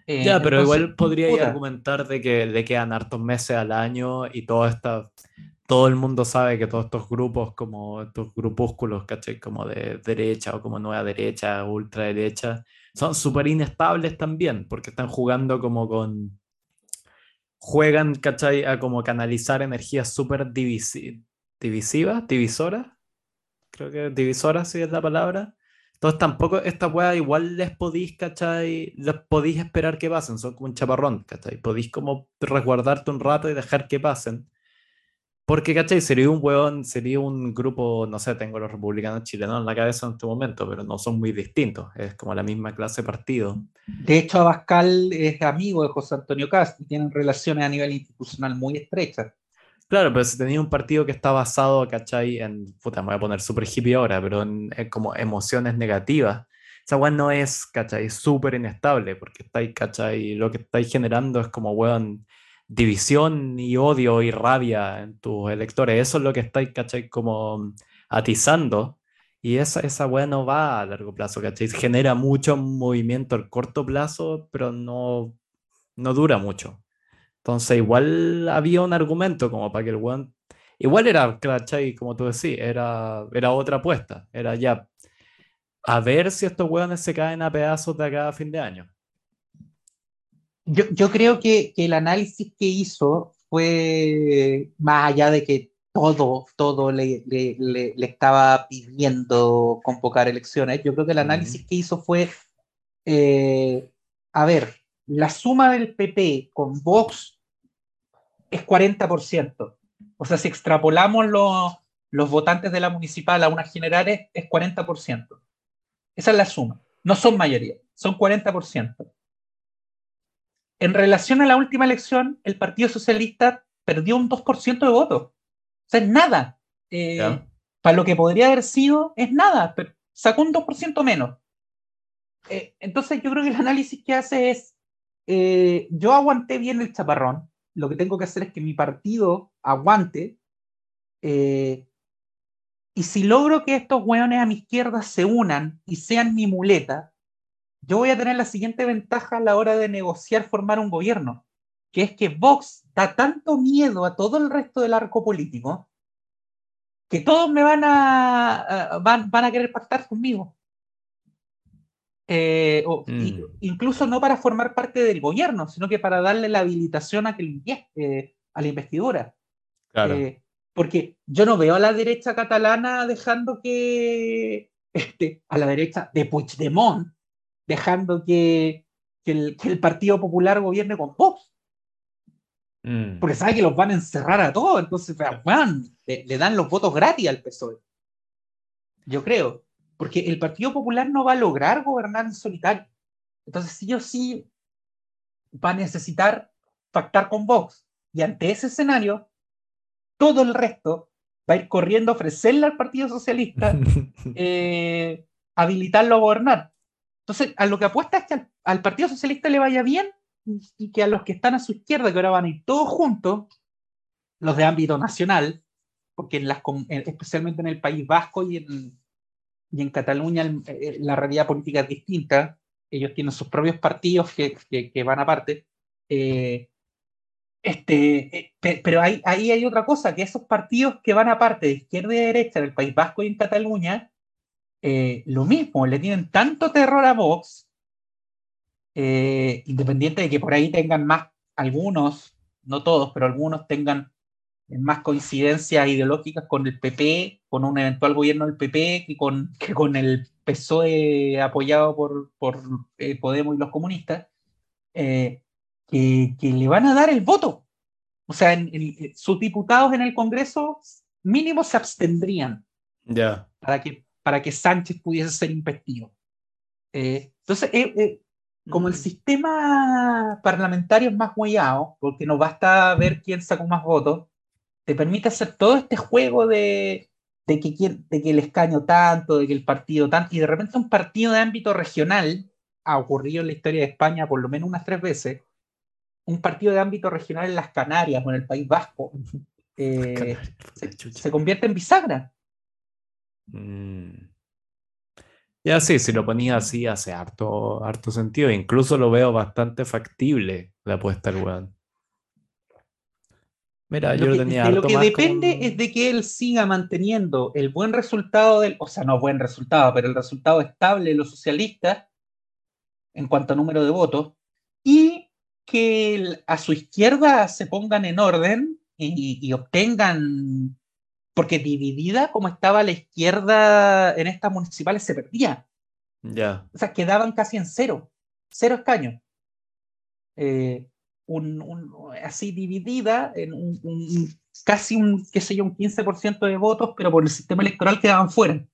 ya, pero igual podría argumentar de que le quedan hartos meses al año y toda esta todo el mundo sabe que todos estos grupos, como estos grupúsculos, ¿cachai? Como de derecha o como nueva derecha, ultraderecha, son súper inestables también, porque están jugando como con... Juegan, ¿cachai? A como canalizar energías súper divisivas, divisoras. Creo que divisoras sí es la palabra. Entonces tampoco esta weá igual les podéis, ¿cachai? Les podéis esperar que pasen, son como un chaparrón, ¿cachai? Podéis como resguardarte un rato y dejar que pasen. Porque, ¿cachai? Sería un hueón, sería un grupo, no sé, tengo los republicanos chilenos en la cabeza en este momento, pero no son muy distintos. Es como la misma clase de partido. De hecho, Abascal es amigo de José Antonio Cast y tienen relaciones a nivel institucional muy estrechas. Claro, pero si tenía un partido que está basado, ¿cachai? En, puta, me voy a poner súper hippie ahora, pero en, como emociones negativas. Esa weón no es, ¿cachai? Súper inestable, porque estáis, ¿cachai? Lo que estáis generando es como, weón, división y odio y rabia en tus electores. Eso es lo que estáis, ¿cachai? Como atizando. Y esa, esa weá no va a largo plazo, ¿cachai? Genera mucho movimiento a corto plazo, pero no, no dura mucho. Entonces, igual había un argumento como para que el weón. Igual era, ¿cachai? Como tú decís, era, era otra apuesta. Era ya a ver si estos weones se caen a pedazos de acá a fin de año. Yo, creo que, el análisis que hizo fue más allá de que todo, todo le, le, estaba pidiendo convocar elecciones. Yo creo que el análisis que hizo fue, eh, a ver, la suma del PP con Vox es 40%. O sea, si extrapolamos los, los votantes de la municipal a unas generales, es 40%. Esa es la suma. No son mayoría, son 40%. En relación a la última elección, el Partido Socialista perdió un 2% de votos. O sea, es nada. Eh, para lo que podría haber sido, es nada, pero sacó un 2% menos. Eh, entonces, yo creo que el análisis que hace es, eh, yo aguanté bien el chaparrón, lo que tengo que hacer es que mi partido aguante, y si logro que estos hueones a mi izquierda se unan y sean mi muleta, yo voy a tener la siguiente ventaja a la hora de negociar formar un gobierno, que es que Vox da tanto miedo a todo el resto del arco político que todos me van a, van, a querer pactar conmigo. Eh, mm. Incluso no para formar parte del gobierno, sino que para darle la habilitación a, que eh, a la investidura. Eh, porque yo no veo a la derecha catalana dejando que este, a la derecha de Puigdemont dejando que, el, Partido Popular gobierne con Vox. Mm. Porque sabe que los van a encerrar a todos, entonces le, dan los votos gratis al PSOE. Yo creo. Porque el Partido Popular no va a lograr gobernar en solitario. Entonces, sí o sí va a necesitar pactar con Vox. Y ante ese escenario, todo el resto va a ir corriendo a ofrecerle al Partido Socialista eh, habilitarlo a gobernar. Entonces, a lo que apuesta es que al, Partido Socialista le vaya bien y, que a los que están a su izquierda, que ahora van a ir todos juntos, los de ámbito nacional, porque especialmente en el País Vasco y en, y en Cataluña eh, la realidad política es distinta, ellos tienen sus propios partidos que, que, van aparte. Eh, este, eh, pero ahí, ahí hay otra cosa, que esos partidos que van aparte de izquierda y derecha en el País Vasco y en Cataluña, eh, lo mismo, le tienen tanto terror a Vox, eh, independiente de que por ahí tengan más, algunos, no todos, pero algunos tengan más coincidencias ideológicas con el PP, con un eventual gobierno del PP, que con, que con el PSOE apoyado por, por eh, Podemos y los comunistas, que, le van a dar el voto. O sea, sus diputados en el Congreso mínimo se abstendrían. Ya. Para que para que Sánchez pudiese ser investido. Eh, entonces, eh, eh, como el mm. sistema parlamentario es más huellado, porque no basta ver quién sacó más votos, te permite hacer todo este juego de, de, que, de que el escaño tanto, de que el partido tanto, y de repente un partido de ámbito regional, ha ocurrido en la historia de España por lo menos unas tres veces, un partido de ámbito regional en las Canarias o en el País Vasco, se, se, convierte en bisagra. Mm. Ya sí, si lo ponía así hace harto, harto sentido. Incluso lo veo bastante factible la apuesta al weón. Mira, Lo yo que- tenía de lo que como depende es de que él siga manteniendo el buen resultado del, o sea, no buen resultado, pero el resultado estable de los socialistas en cuanto a número de votos, y que el- a su izquierda se pongan en orden y, y obtengan, porque dividida como estaba la izquierda en estas municipales se perdía. Ya. O sea, quedaban casi en cero, cero escaños. Eh, un, un- así dividida en un, un- casi un, qué sé yo, un 15% de votos, pero por el sistema electoral quedaban fuera.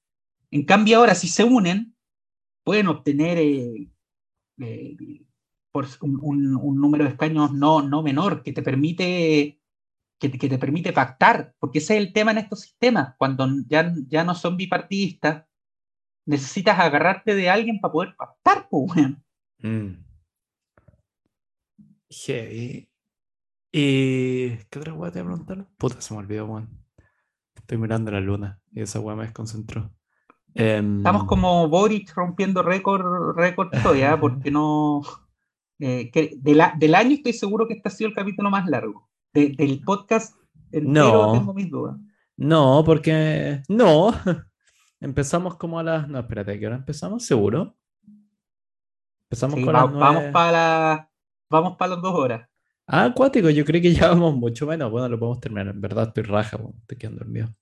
En cambio, ahora, si se unen, pueden obtener eh, eh, por un número de escaños no, no menor, que te permite que te, que te permite pactar, porque ese es el tema en estos sistemas, cuando ya, ya no son bipartidistas, necesitas agarrarte de alguien para poder pactar, pues, weón. Mm. Heavy. ¿Y qué otra weá te iba a preguntar? Puta, se me olvidó, weón. Estoy mirando la luna y esa weá me desconcentró. Em, Estamos como Boric rompiendo récord, récord todavía, porque no. eh, que de la- del año estoy seguro que este ha sido el capítulo más largo. De- del podcast entero No. tengo mis dudas. No, porque. No. Empezamos como a las. No, espérate, ¿a ¿qué hora empezamos? ¿Seguro? Empezamos Sí, con va- las vamos nueve. para vamos para las dos horas. Ah, acuático, yo creo que ya vamos mucho menos. Bueno, lo podemos terminar. En verdad estoy raja, weón, estoy quedando dormido.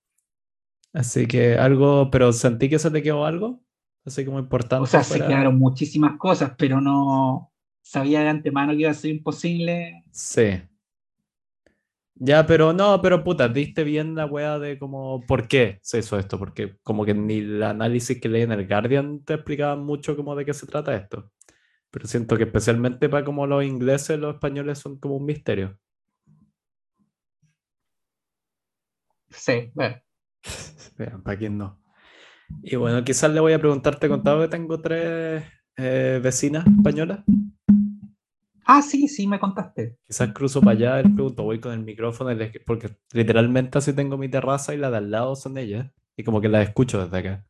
Así que algo, pero sentí que se te quedó algo. Así como importante. O sea, se quedaron muchísimas cosas, pero no sabía de antemano que iba a ser imposible. Sí. Ya, pero no, pero puta, diste bien la wea de como por qué se hizo esto, porque como que ni el análisis que leí en el Guardian te explicaba mucho como de qué se trata esto. Pero siento que especialmente para como los ingleses, los españoles son como un misterio. Sí, bueno. ¿Para quién no? Y bueno, quizás le voy a preguntar, te he contado que tengo tres eh, vecinas españolas. Ah, sí, sí, me contaste. Quizás cruzo para allá, les pregunto, voy con el micrófono, porque literalmente así tengo mi terraza y la de al lado son ellas. Y como que las escucho desde acá.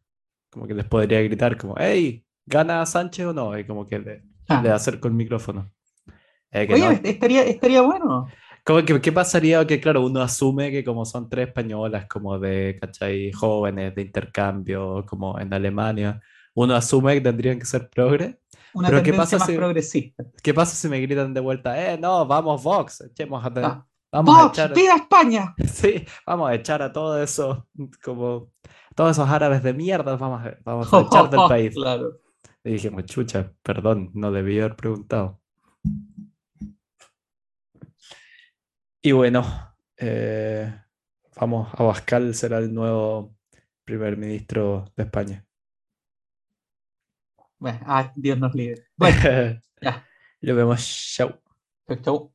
Como que les podría gritar como, hey, ¿gana Sánchez o no? Y como que le, Ah. le acerco el micrófono. Eh, que Oye, no. estaría, estaría bueno. Como que, ¿Qué pasaría? Que claro, uno asume que como son tres españolas, como de, ¿cachai? Jóvenes, de intercambio, como en Alemania, uno asume que tendrían que ser progres. Una Pero ¿qué tendencia pasa más si- progresista. ¿Qué pasa si me gritan de vuelta, eh, no, vamos Vox, echemos a, Ah. vamos a ¡Vox, echar, viva España! sí, vamos a echar a todos esos, como, todos esos árabes de mierda, vamos a, vamos a echar del país. Claro. Y dijimos, chucha, perdón, no debí haber preguntado. Y bueno, eh, vamos, Abascal será el nuevo primer ministro de España. Bueno, ah, Dios nos libre. Bueno, ya. Lo vemos, chau. chau, chau.